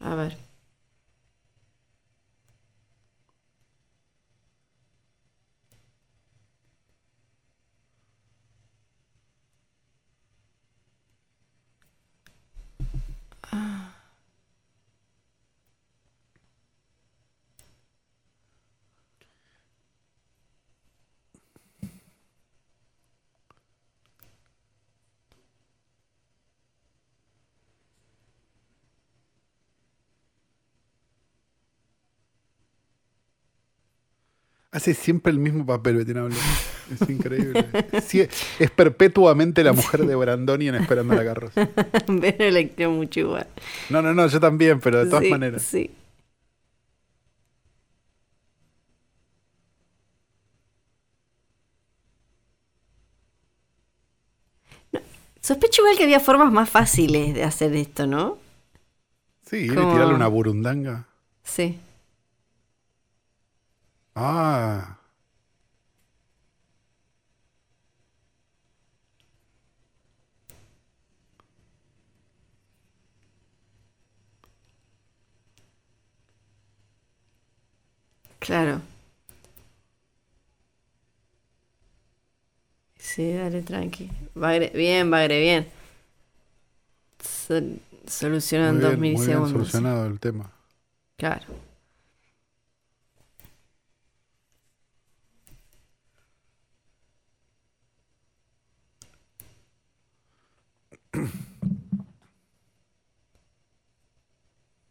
A ver. Hace siempre el mismo papel Betiana Bloom. Es increíble. Sí, es perpetuamente la mujer de Brandoni en Esperando la carroza. Pero le creo mucho igual. No, no, no, yo también, pero de todas Sí, maneras. Sí. No, Sospecho igual que había formas más fáciles de hacer esto, ¿no? Sí, Como- tirarle una burundanga. Sí. Ah. Claro. Sí, dale, tranqui. Bagre, bien, Bagre, bien. Sol- solucionó en Muy dos bien, muy bien milisegundos. solucionado el tema. Claro.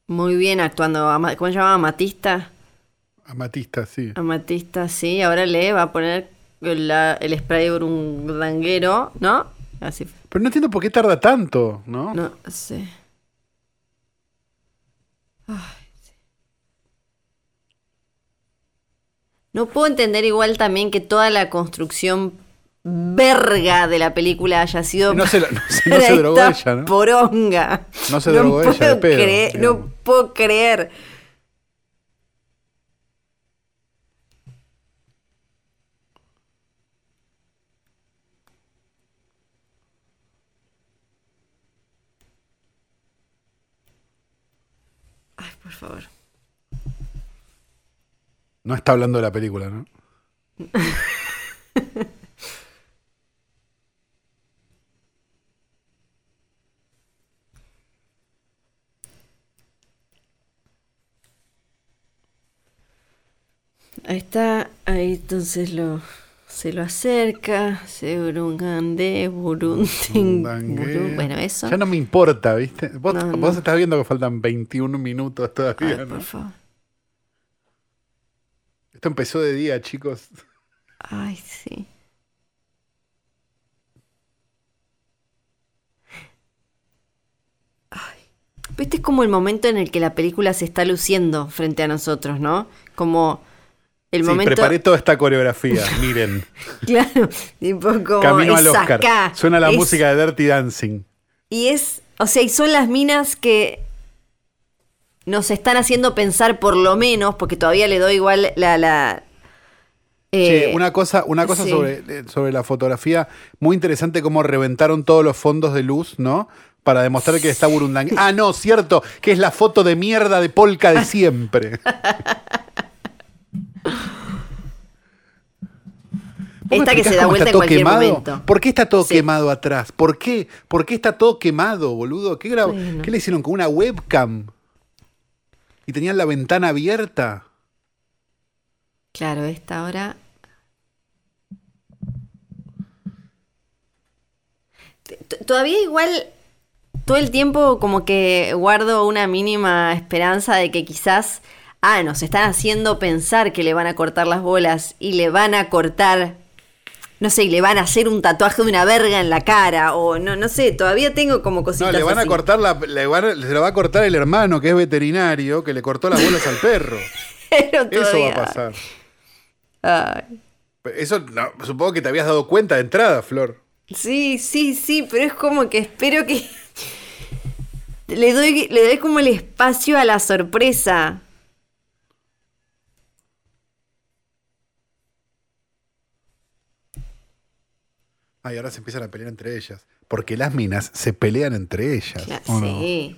Muy bien actuando. ¿Cómo se llama? Amatista. Amatista, sí. Amatista, sí. Ahora le va a poner la- el spray por un danguero, ¿no? Así. Pero no entiendo por qué tarda tanto, ¿no? No sé. Ay, sí. No puedo entender igual también que toda la construcción verga de la película haya sido No se, no no se drogó ella, ¿no? poronga. No se drogó ella de pedo, creer- no puedo creer. Ay, por favor. No está hablando de la película, ¿no? Ahí está, ahí entonces lo, se lo acerca, se burungande, burunding, bueno, eso. Ya no me importa, ¿viste? Vos, No, vos no. estás viendo que faltan 21 minutos todavía, Ay, ¿no? por favor. Esto empezó de día, chicos. Ay, sí. Este es como el momento en el que la película se está luciendo frente a nosotros, ¿no? Como el sí, momento. preparé toda esta coreografía, miren. Claro, tipo como Camino al Oscar. acá, Suena la es- música de Dirty Dancing. Y es, o sea, y son las minas que nos están haciendo pensar por lo menos, porque todavía le doy igual la... la Che, eh, una cosa, una cosa sí. sobre, eh, sobre la fotografía, muy interesante cómo reventaron todos los fondos de luz, ¿no? Para demostrar que está Burundang. Ah, no, cierto, que es la foto de mierda de Polka de siempre. ¿Vos me Esta que se da vuelta en cualquier quemado? momento. ¿Por qué está todo Sí. quemado atrás? ¿Por qué? ¿Por qué está todo quemado, boludo? ¿Qué, gra- Bueno. ¿Qué le hicieron con una webcam? Y tenían la ventana abierta. Claro, esta hora... T- Todavía igual todo el tiempo como que guardo una mínima esperanza de que quizás, ah, nos están haciendo pensar que le van a cortar las bolas y le van a cortar, no sé, y le van a hacer un tatuaje de una verga en la cara o no, no sé, todavía tengo como No, cositas le van a cortar la, le van a- se lo va a cortar el hermano que es veterinario, que le cortó las bolas al perro. Pero Eso va a pasar. Ay. Eso no, supongo que te habías dado cuenta de entrada, Flor. Sí, sí, sí, pero es como que espero que le doy, le doy como el espacio a la sorpresa. Ay, ahora se empiezan a pelear entre ellas. Porque las minas se pelean entre ellas. Cla- ¿o no? sí.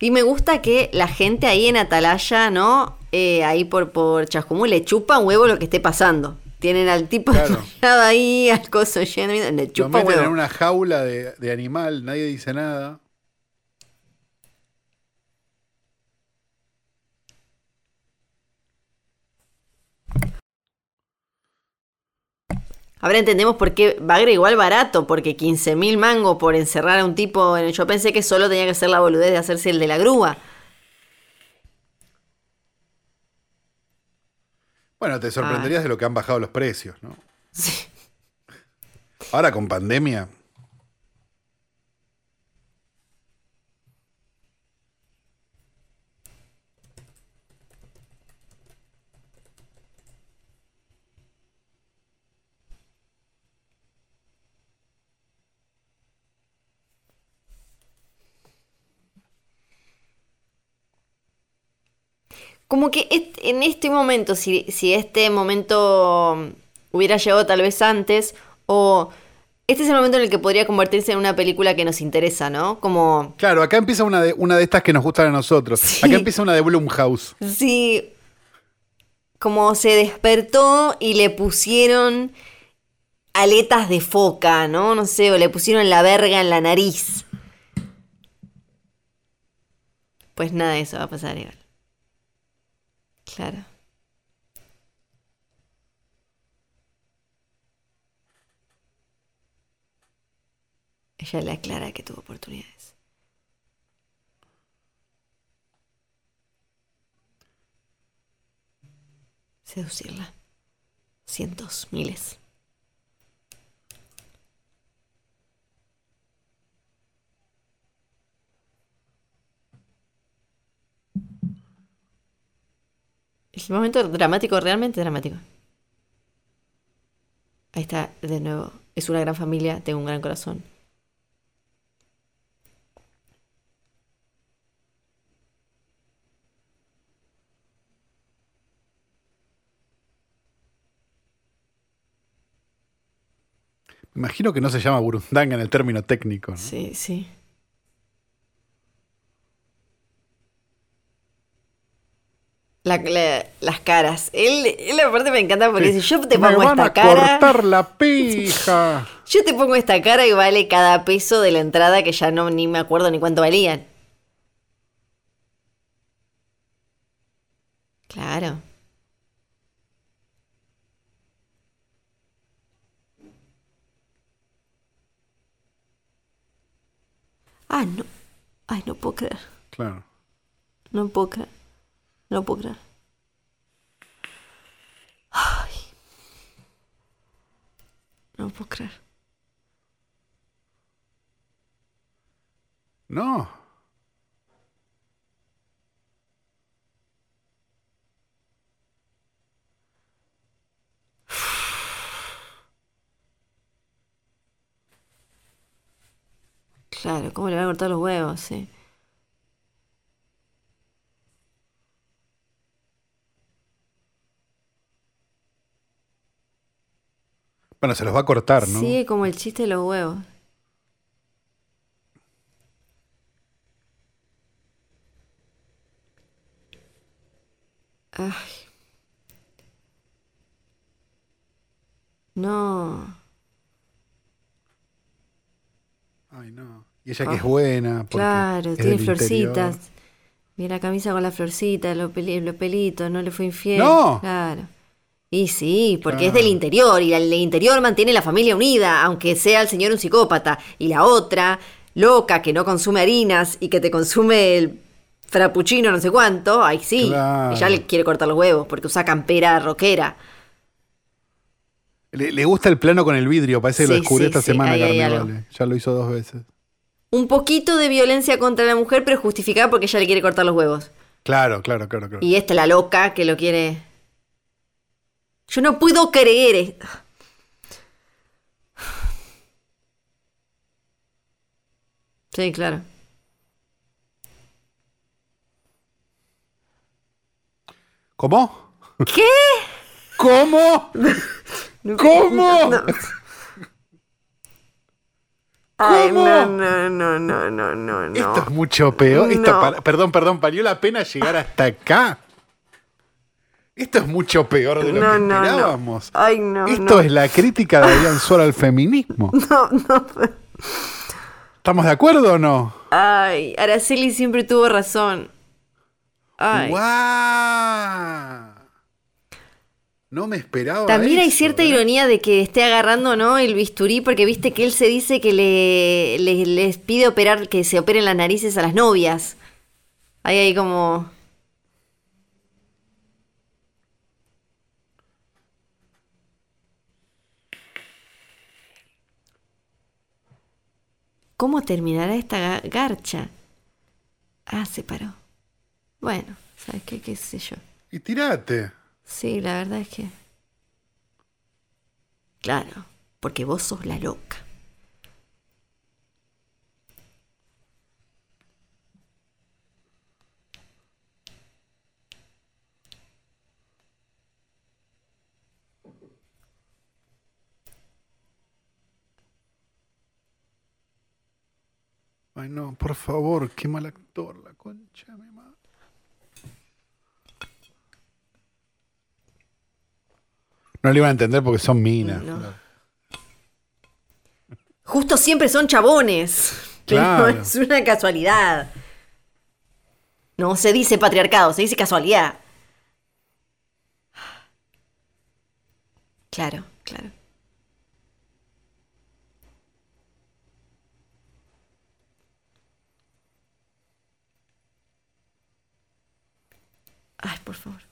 Y me gusta que la gente ahí en Atalaya, ¿no? Eh, ahí por, por Chascomú le chupa un huevo lo que esté pasando. Tienen al tipo Claro. ahí, al coso lleno, le Lo chupa un meten huevo. en una jaula de, de animal, nadie dice nada. Ahora entendemos por qué Bagre igual barato, porque 15 mil mangos por encerrar a un tipo. En yo pensé que solo tenía que ser la boludez de hacerse el de la grúa. Bueno, te sorprenderías de lo que han bajado los precios, ¿no? Sí. Ahora con pandemia. Como que en este momento, si, si este momento hubiera llegado tal vez antes, o este es el momento en el que podría convertirse en una película que nos interesa, ¿no? Como Claro, acá empieza una de, una de estas que nos gustan a nosotros. Sí. Acá empieza una de Blumhouse. si como se despertó y le pusieron aletas de foca, ¿no? No sé, o le pusieron la verga en la nariz. Pues nada de eso va a pasar igual. Claro. Ella le aclara que tuvo oportunidades. Seducirla. Cientos, miles. El momento dramático, realmente dramático. Ahí está, de nuevo. Es una gran familia, tengo un gran corazón. Me imagino que no se llama Burundanga en el término técnico. ¿no? Sí, sí. La- la- las caras. Él, él aparte me encanta porque dice, yo te Me pongo van esta a cara. cortar la pija. Yo te pongo esta cara y vale cada peso de la entrada que ya no ni me acuerdo ni cuánto valían. Claro. Ah, no. Ay, no puedo creer. Claro. No puedo creer. No puedo creer. Ay. No puedo creer. No. Claro, ¿cómo le va a cortar los huevos? Sí. Bueno, se los va a cortar, ¿no? Sigue como el chiste de los huevos. Ay. No. Ay, no. Y ella que es buena. porque Claro, es tiene del interior. florcitas. Mira la camisa con la florcita, los, peli- los pelitos, no le fue infiel. ¡No! Claro. Y sí, porque es del interior y el interior mantiene la familia unida, aunque sea el señor un psicópata. Y la otra, loca, que no consume harinas y que te consume el frappuccino no sé cuánto, ay sí. Claro. Ella le quiere cortar los huevos porque usa campera rockera. Le, le gusta el plano con el vidrio, parece que lo descubrió sí, esta sí, semana, Carnevale. Ya lo hizo dos veces. Un poquito de violencia contra la mujer, pero justificada porque ella le quiere cortar los huevos. Claro, claro, claro, claro. Y esta la loca que lo quiere. Yo no puedo creer. Sí, claro. ¿Cómo? ¿Qué? ¿Cómo? ¿Cómo? No. Ay, ¿Cómo? no, no, no, no, no, no, no. Esto es mucho peor. Pa- perdón, perdón, valió la pena llegar hasta acá. Esto es mucho peor de lo No, que no, no. esperábamos. Ay, no, Esto no. es la crítica de Adrián Suárez al feminismo. No, no. ¿Estamos de acuerdo o no? Ay, Araceli siempre tuvo razón. Ay. ¡Guau! No me esperaba. También hay cierta ¿eh? ironía de que esté agarrando, ¿no? El bisturí, porque viste que él se dice que le, le- les pide operar, que se operen las narices a las novias. Ahí hay como. ¿Cómo terminará esta ga- garcha? Ah, se paró. Bueno, ¿sabes qué? ¿Qué sé yo? Y tirate. Sí, la verdad es que. Claro, porque vos sos la loca. Ay, no, por favor, qué mal actor, la concha de mi madre. No le iban a entender porque son minas. No. Justo siempre son chabones. Claro. No es una casualidad. No se dice patriarcado, se dice casualidad. Claro, claro. Ay, por favor.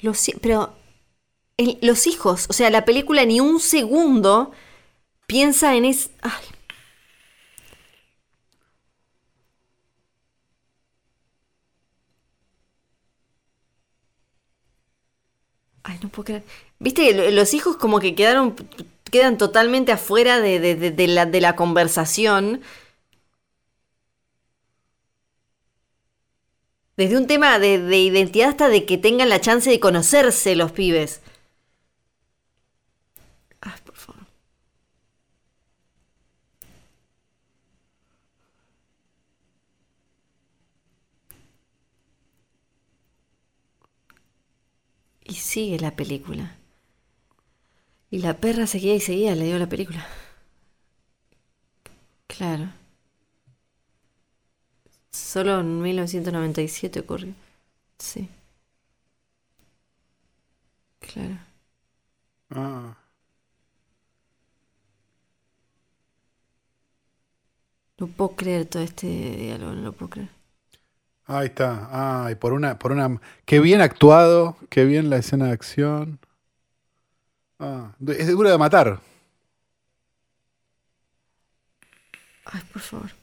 Los, pero el- los hijos, o sea, la película ni un segundo piensa en es. Ay. Ay, no puedo creer. Viste, Lo- los hijos como que quedaron, quedan totalmente afuera de, de- de- de la, de la conversación. Desde un tema de, de identidad hasta de que tengan la chance de conocerse los pibes. Ay, por favor. Y sigue la película. Y la perra seguía y seguía, le dio la película. Claro. Solo en 1997 ocurrió. Sí. Claro. Ah. No puedo creer todo este diálogo, no lo puedo creer. Ahí está. Ay, por una, por una. Qué bien actuado, qué bien la escena de acción. Ah, es dura de matar. Ay, por favor.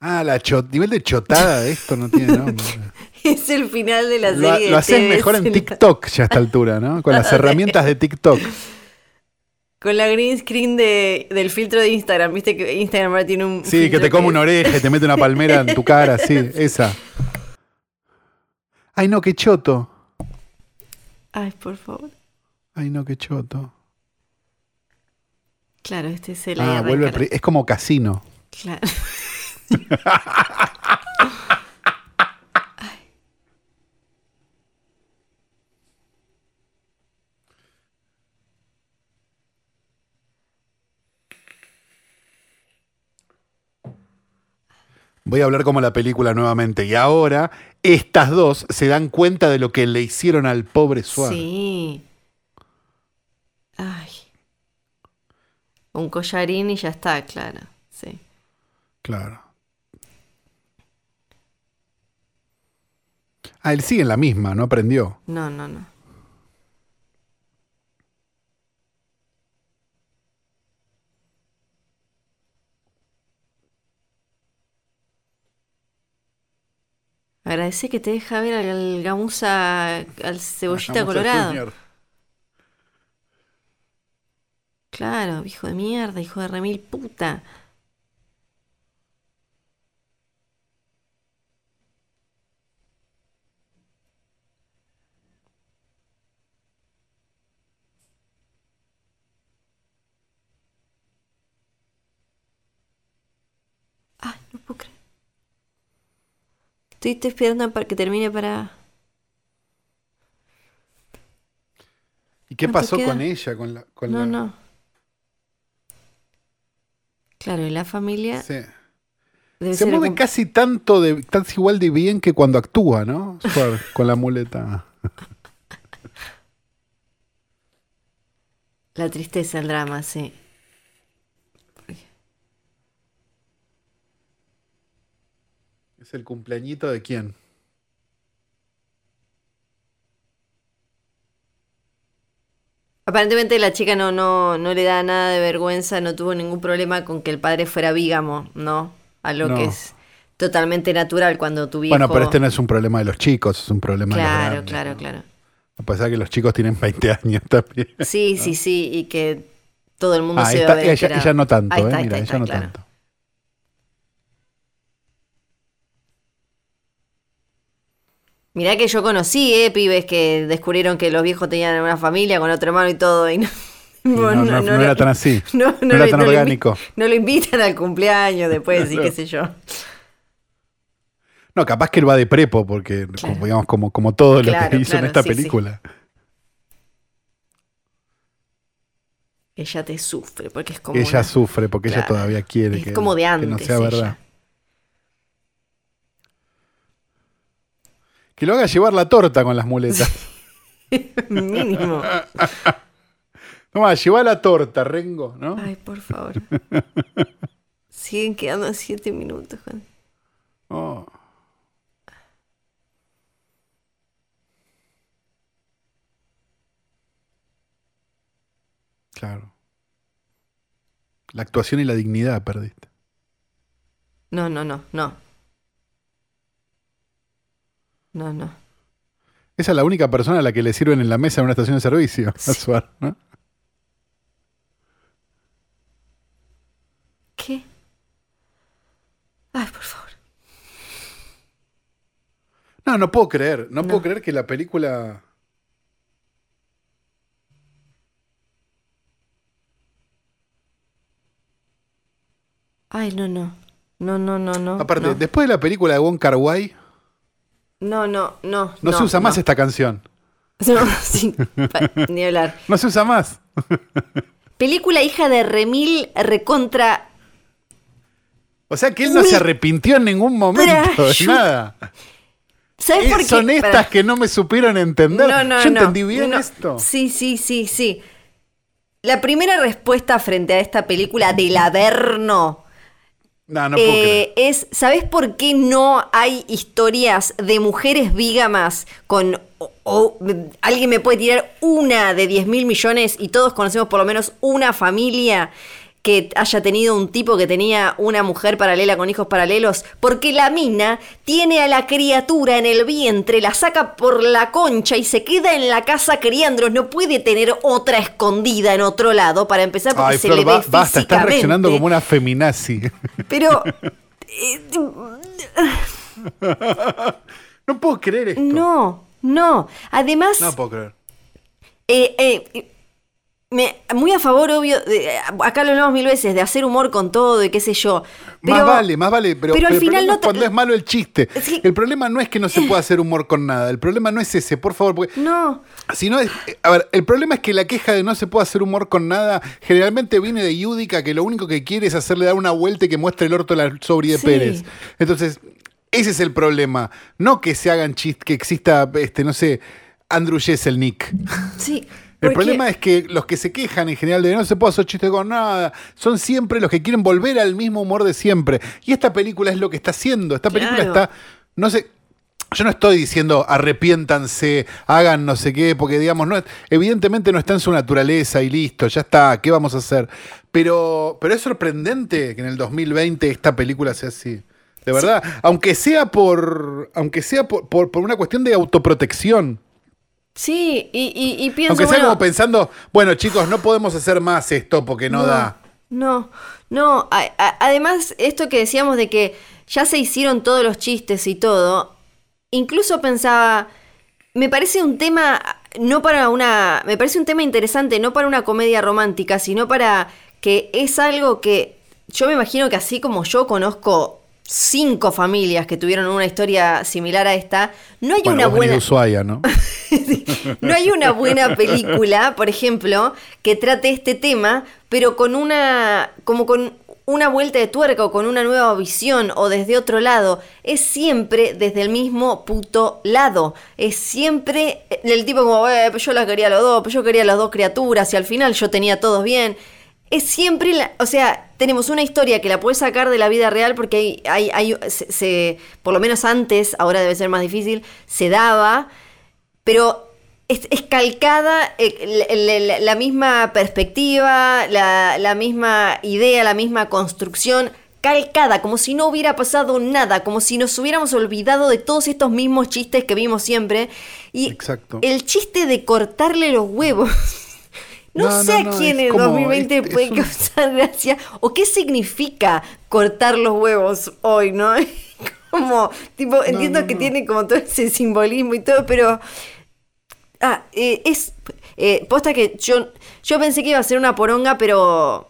Ah, la chot, nivel de chotada de esto no tiene nombre. Es el final de la Lo, serie. lo haces mejor en TikTok ya a esta altura, ¿no? Con las herramientas de TikTok. Con la green screen de, del filtro de Instagram. Viste que Instagram ahora tiene un. Sí, que te come una oreja y te mete una palmera en tu cara, sí, esa. Ay, no, qué choto. Ay, por favor. Ay, no, qué choto. Claro, este es el Ah, vuelve es como casino. la- Claro. Voy a hablar como la película nuevamente. Y ahora, estas dos se dan cuenta de lo que le hicieron al pobre Suárez. Sí. Ay. Un collarín y ya está, claro. Sí. Claro. Ah, él sigue en la misma, no aprendió. No, no, no. Agradece que te deja ver al gamuza, al cebollita colorado. Junior. Claro, hijo de mierda, hijo de remil puta. Ay, no puedo creer. Estoy estoy esperando para que termine para. ¿Y qué ¿Cuánto pasó queda? con ella? Con la, con No, la- no. Claro, y la familia Sí. debe Se mueve casi tanto de, casi igual de bien que cuando actúa, ¿no? Con la muleta. la tristeza, el drama, sí. ¿Es el cumpleañito de quién? Aparentemente la chica no, no, no le da nada de vergüenza, no tuvo ningún problema con que el padre fuera vígamo, ¿no? Algo No. que es totalmente natural cuando tu viejo... Bueno, pero este no es un problema de los chicos, es un problema de los Claro, claro, ¿no? claro. A pesar que los chicos tienen 20 años también. Sí, sí, sí, y que todo el mundo Ah, se debe esta- haber ella, no tanto, Ahí ¿eh? está, Mira, está, ella está, no claro. tanto. Mirá que yo conocí, eh, pibes que descubrieron que los viejos tenían una familia con otro hermano y todo, y no... No, no- no lo- era tan así. No, era lo- tan lo orgánico. No lo invitan al cumpleaños después y qué sé yo. No, capaz que él va de prepo, porque, como, digamos, como, como todo lo Claro, que hizo en esta sí, sí. película. Ella te sufre porque es como. ella una- sufre porque ella todavía quiere Es que, como de que antes. no sea ella. Que lo haga llevar la torta con las muletas. Mínimo. Toma, lleva la torta, Rengo, ¿no? Ay, por favor. Siguen quedando siete minutos. Juan. Oh. Claro. La actuación y la dignidad perdiste. No, no, no, no. No, no. Esa es la única persona a la que le sirven en la mesa en una estación de servicio. a Suar, ¿no? ¿Qué? Ay, por favor. No, no puedo creer. No, No. puedo creer que la película. Ay, no, no. No, no, no, no. Aparte, no. después de la película de Wong Kar Wai, No, no, no. no, se usa más esta canción. No, sí, pa- ni hablar. No se usa más. película hija de Remil recontra. O sea que él no se arrepintió en ningún momento de Trash. nada. ¿Sabes Eh, por qué? Son estas Pará. que no me supieron entender. No, no, Yo no, entendí bien no. esto. Sí, sí, sí, sí. La primera respuesta frente a esta película del Averno No, no puedo creer. eh, es, ¿sabes por qué no hay historias de mujeres vígamas con... o- o- alguien me puede tirar una de 10 mil millones y todos conocemos por lo menos una familia que haya tenido un tipo que tenía una mujer paralela con hijos paralelos, porque la mina tiene a la criatura en el vientre, la saca por la concha y se queda en la casa criándolos, no puede tener otra escondida en otro lado para empezar porque Ay, se Flor, le ve ba- basta, estás reaccionando como una feminazi. Pero eh, no puedo creer esto. no, no. Además, No puedo creer. eh, eh, me- muy a favor, obvio, de- acá lo hablamos mil veces, de hacer humor con todo y qué sé yo. Pero, más vale, más vale, pero, pero al el final no cuando es malo el chiste. Sí. El problema no es que no se pueda hacer humor con nada. El problema no es ese, por favor, porque No, Si no es, a ver, el problema es que la queja de no se puede hacer humor con nada generalmente viene de Yudica, que lo único que quiere es hacerle dar una vuelta y que muestre el orto a la sobri de Sí. Pérez. Entonces, ese es el problema. No que se hagan chistes, que exista, este, no sé, Andrew Jesselnick. sí. El problema es que los que se quejan en general de no se puede hacer chiste con nada, son siempre los que quieren volver al mismo humor de siempre. Y esta película es lo que está haciendo. Esta película Claro. está, no sé, yo no estoy diciendo arrepiéntanse, hagan no sé qué, porque digamos, no, evidentemente no está en su naturaleza y listo, ya está, ¿qué vamos a hacer? Pero, pero es sorprendente que en el 2020 esta película sea así. De verdad, aunque sea por, aunque sea por, por- por una cuestión de autoprotección. Sí, y, y- y pienso, Aunque sea bueno, como pensando, bueno chicos, no podemos hacer más esto porque no, da. No, no. a- a- además, esto que decíamos de que ya se hicieron todos los chistes y todo, incluso pensaba, me parece un tema, no para una, me parece un tema interesante, no para una comedia romántica, sino para que es algo que yo me imagino que así como yo conozco cinco familias que tuvieron una historia similar a esta, no hay Bueno, una buena... Ushuaia, ¿no? No hay una buena película, por ejemplo, que trate este tema, pero con una. como con una vuelta de tuerca o con una nueva visión o desde otro lado. Es siempre desde el mismo puto lado. Es siempre el tipo como, eh, pues yo las quería a los dos, pues yo quería a las dos criaturas y al final yo tenía todos bien. Es siempre, la- o sea, tenemos una historia que la puedes sacar de la vida real porque hay, hay, hay- se- se- por lo menos antes, ahora debe ser más difícil, se daba pero es, es calcada eh, la, misma perspectiva, la, la misma idea, la misma construcción, calcada, como si no hubiera pasado nada, como si nos hubiéramos olvidado de todos estos mismos chistes que vimos siempre. Y Exacto. el chiste de cortarle los huevos. No, No, sé no, a quién en como- 2020 es- es puede un- causar gracia o qué significa cortar los huevos hoy, ¿no? Como, tipo, entiendo que tiene como todo ese simbolismo y todo, pero Ah, eh, es. eh, posta que yo, yo pensé que iba a ser una poronga, pero.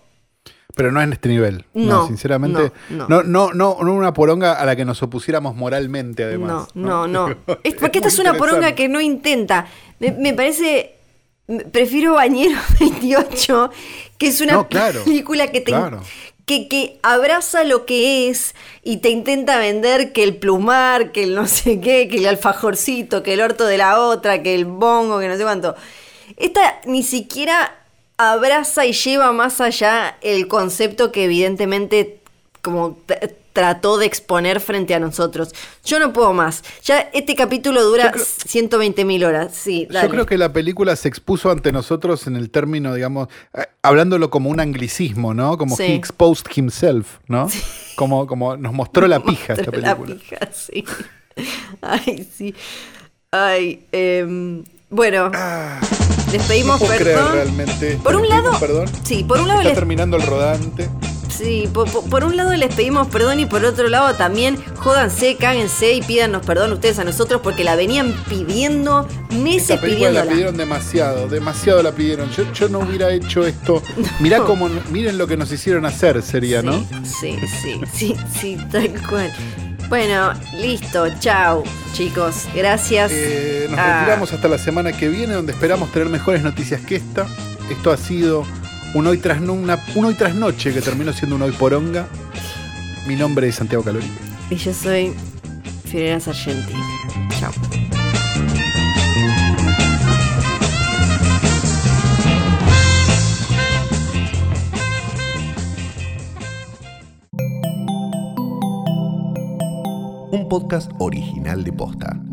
Pero no en este nivel. No, No, sinceramente. no, No, no. no, no, no una poronga a la que nos opusiéramos moralmente, además. no, no, no. Es porque esta es una poronga que no intenta. Me, me parece. Prefiero Bañero 28, que es una No, claro, película que te. claro. Que, que abraza lo que es y te intenta vender que el plumar, que el no sé qué, que el alfajorcito, que el orto de la otra, que el bongo, que no sé cuánto. Esta ni siquiera abraza y lleva más allá el concepto que evidentemente como trató de exponer frente a nosotros. Yo no puedo más. Ya este capítulo dura Yo creo- 120 mil horas. Sí, dale. Yo creo que la película se expuso ante nosotros en el término, digamos, eh, hablándolo como un anglicismo, ¿no? Como Sí. he exposed himself, ¿no? Como, como nos mostró la pija esta Mostró la película. pija, sí. Ay, sí. Ay, em, bueno, les pedimos Ah, No puedo creer perdón. realmente. Por un Les lado, perdón. sí, por un lado Está les terminando el rodante. Sí, por, un lado les pedimos perdón y por otro lado también jódanse, cáguense y pídanos perdón ustedes a nosotros porque la venían pidiendo meses Esta película la pidiéndola. pidieron demasiado, demasiado la pidieron. Yo, yo no hubiera hecho esto. Mirá cómo, miren lo que nos hicieron hacer, sería, ¿no? Sí, sí, sí, sí, tal cual. Bueno, listo, chao, chicos. Gracias. Eh, nos Ah, retiramos hasta la semana que viene, donde esperamos tener mejores noticias que esta. Esto ha sido un hoy tras, una, un hoy tras noche que terminó siendo un hoy poronga. Mi nombre es Santiago Calori. Y yo soy Fiorella Sargenti. Chao. Un podcast original de Posta.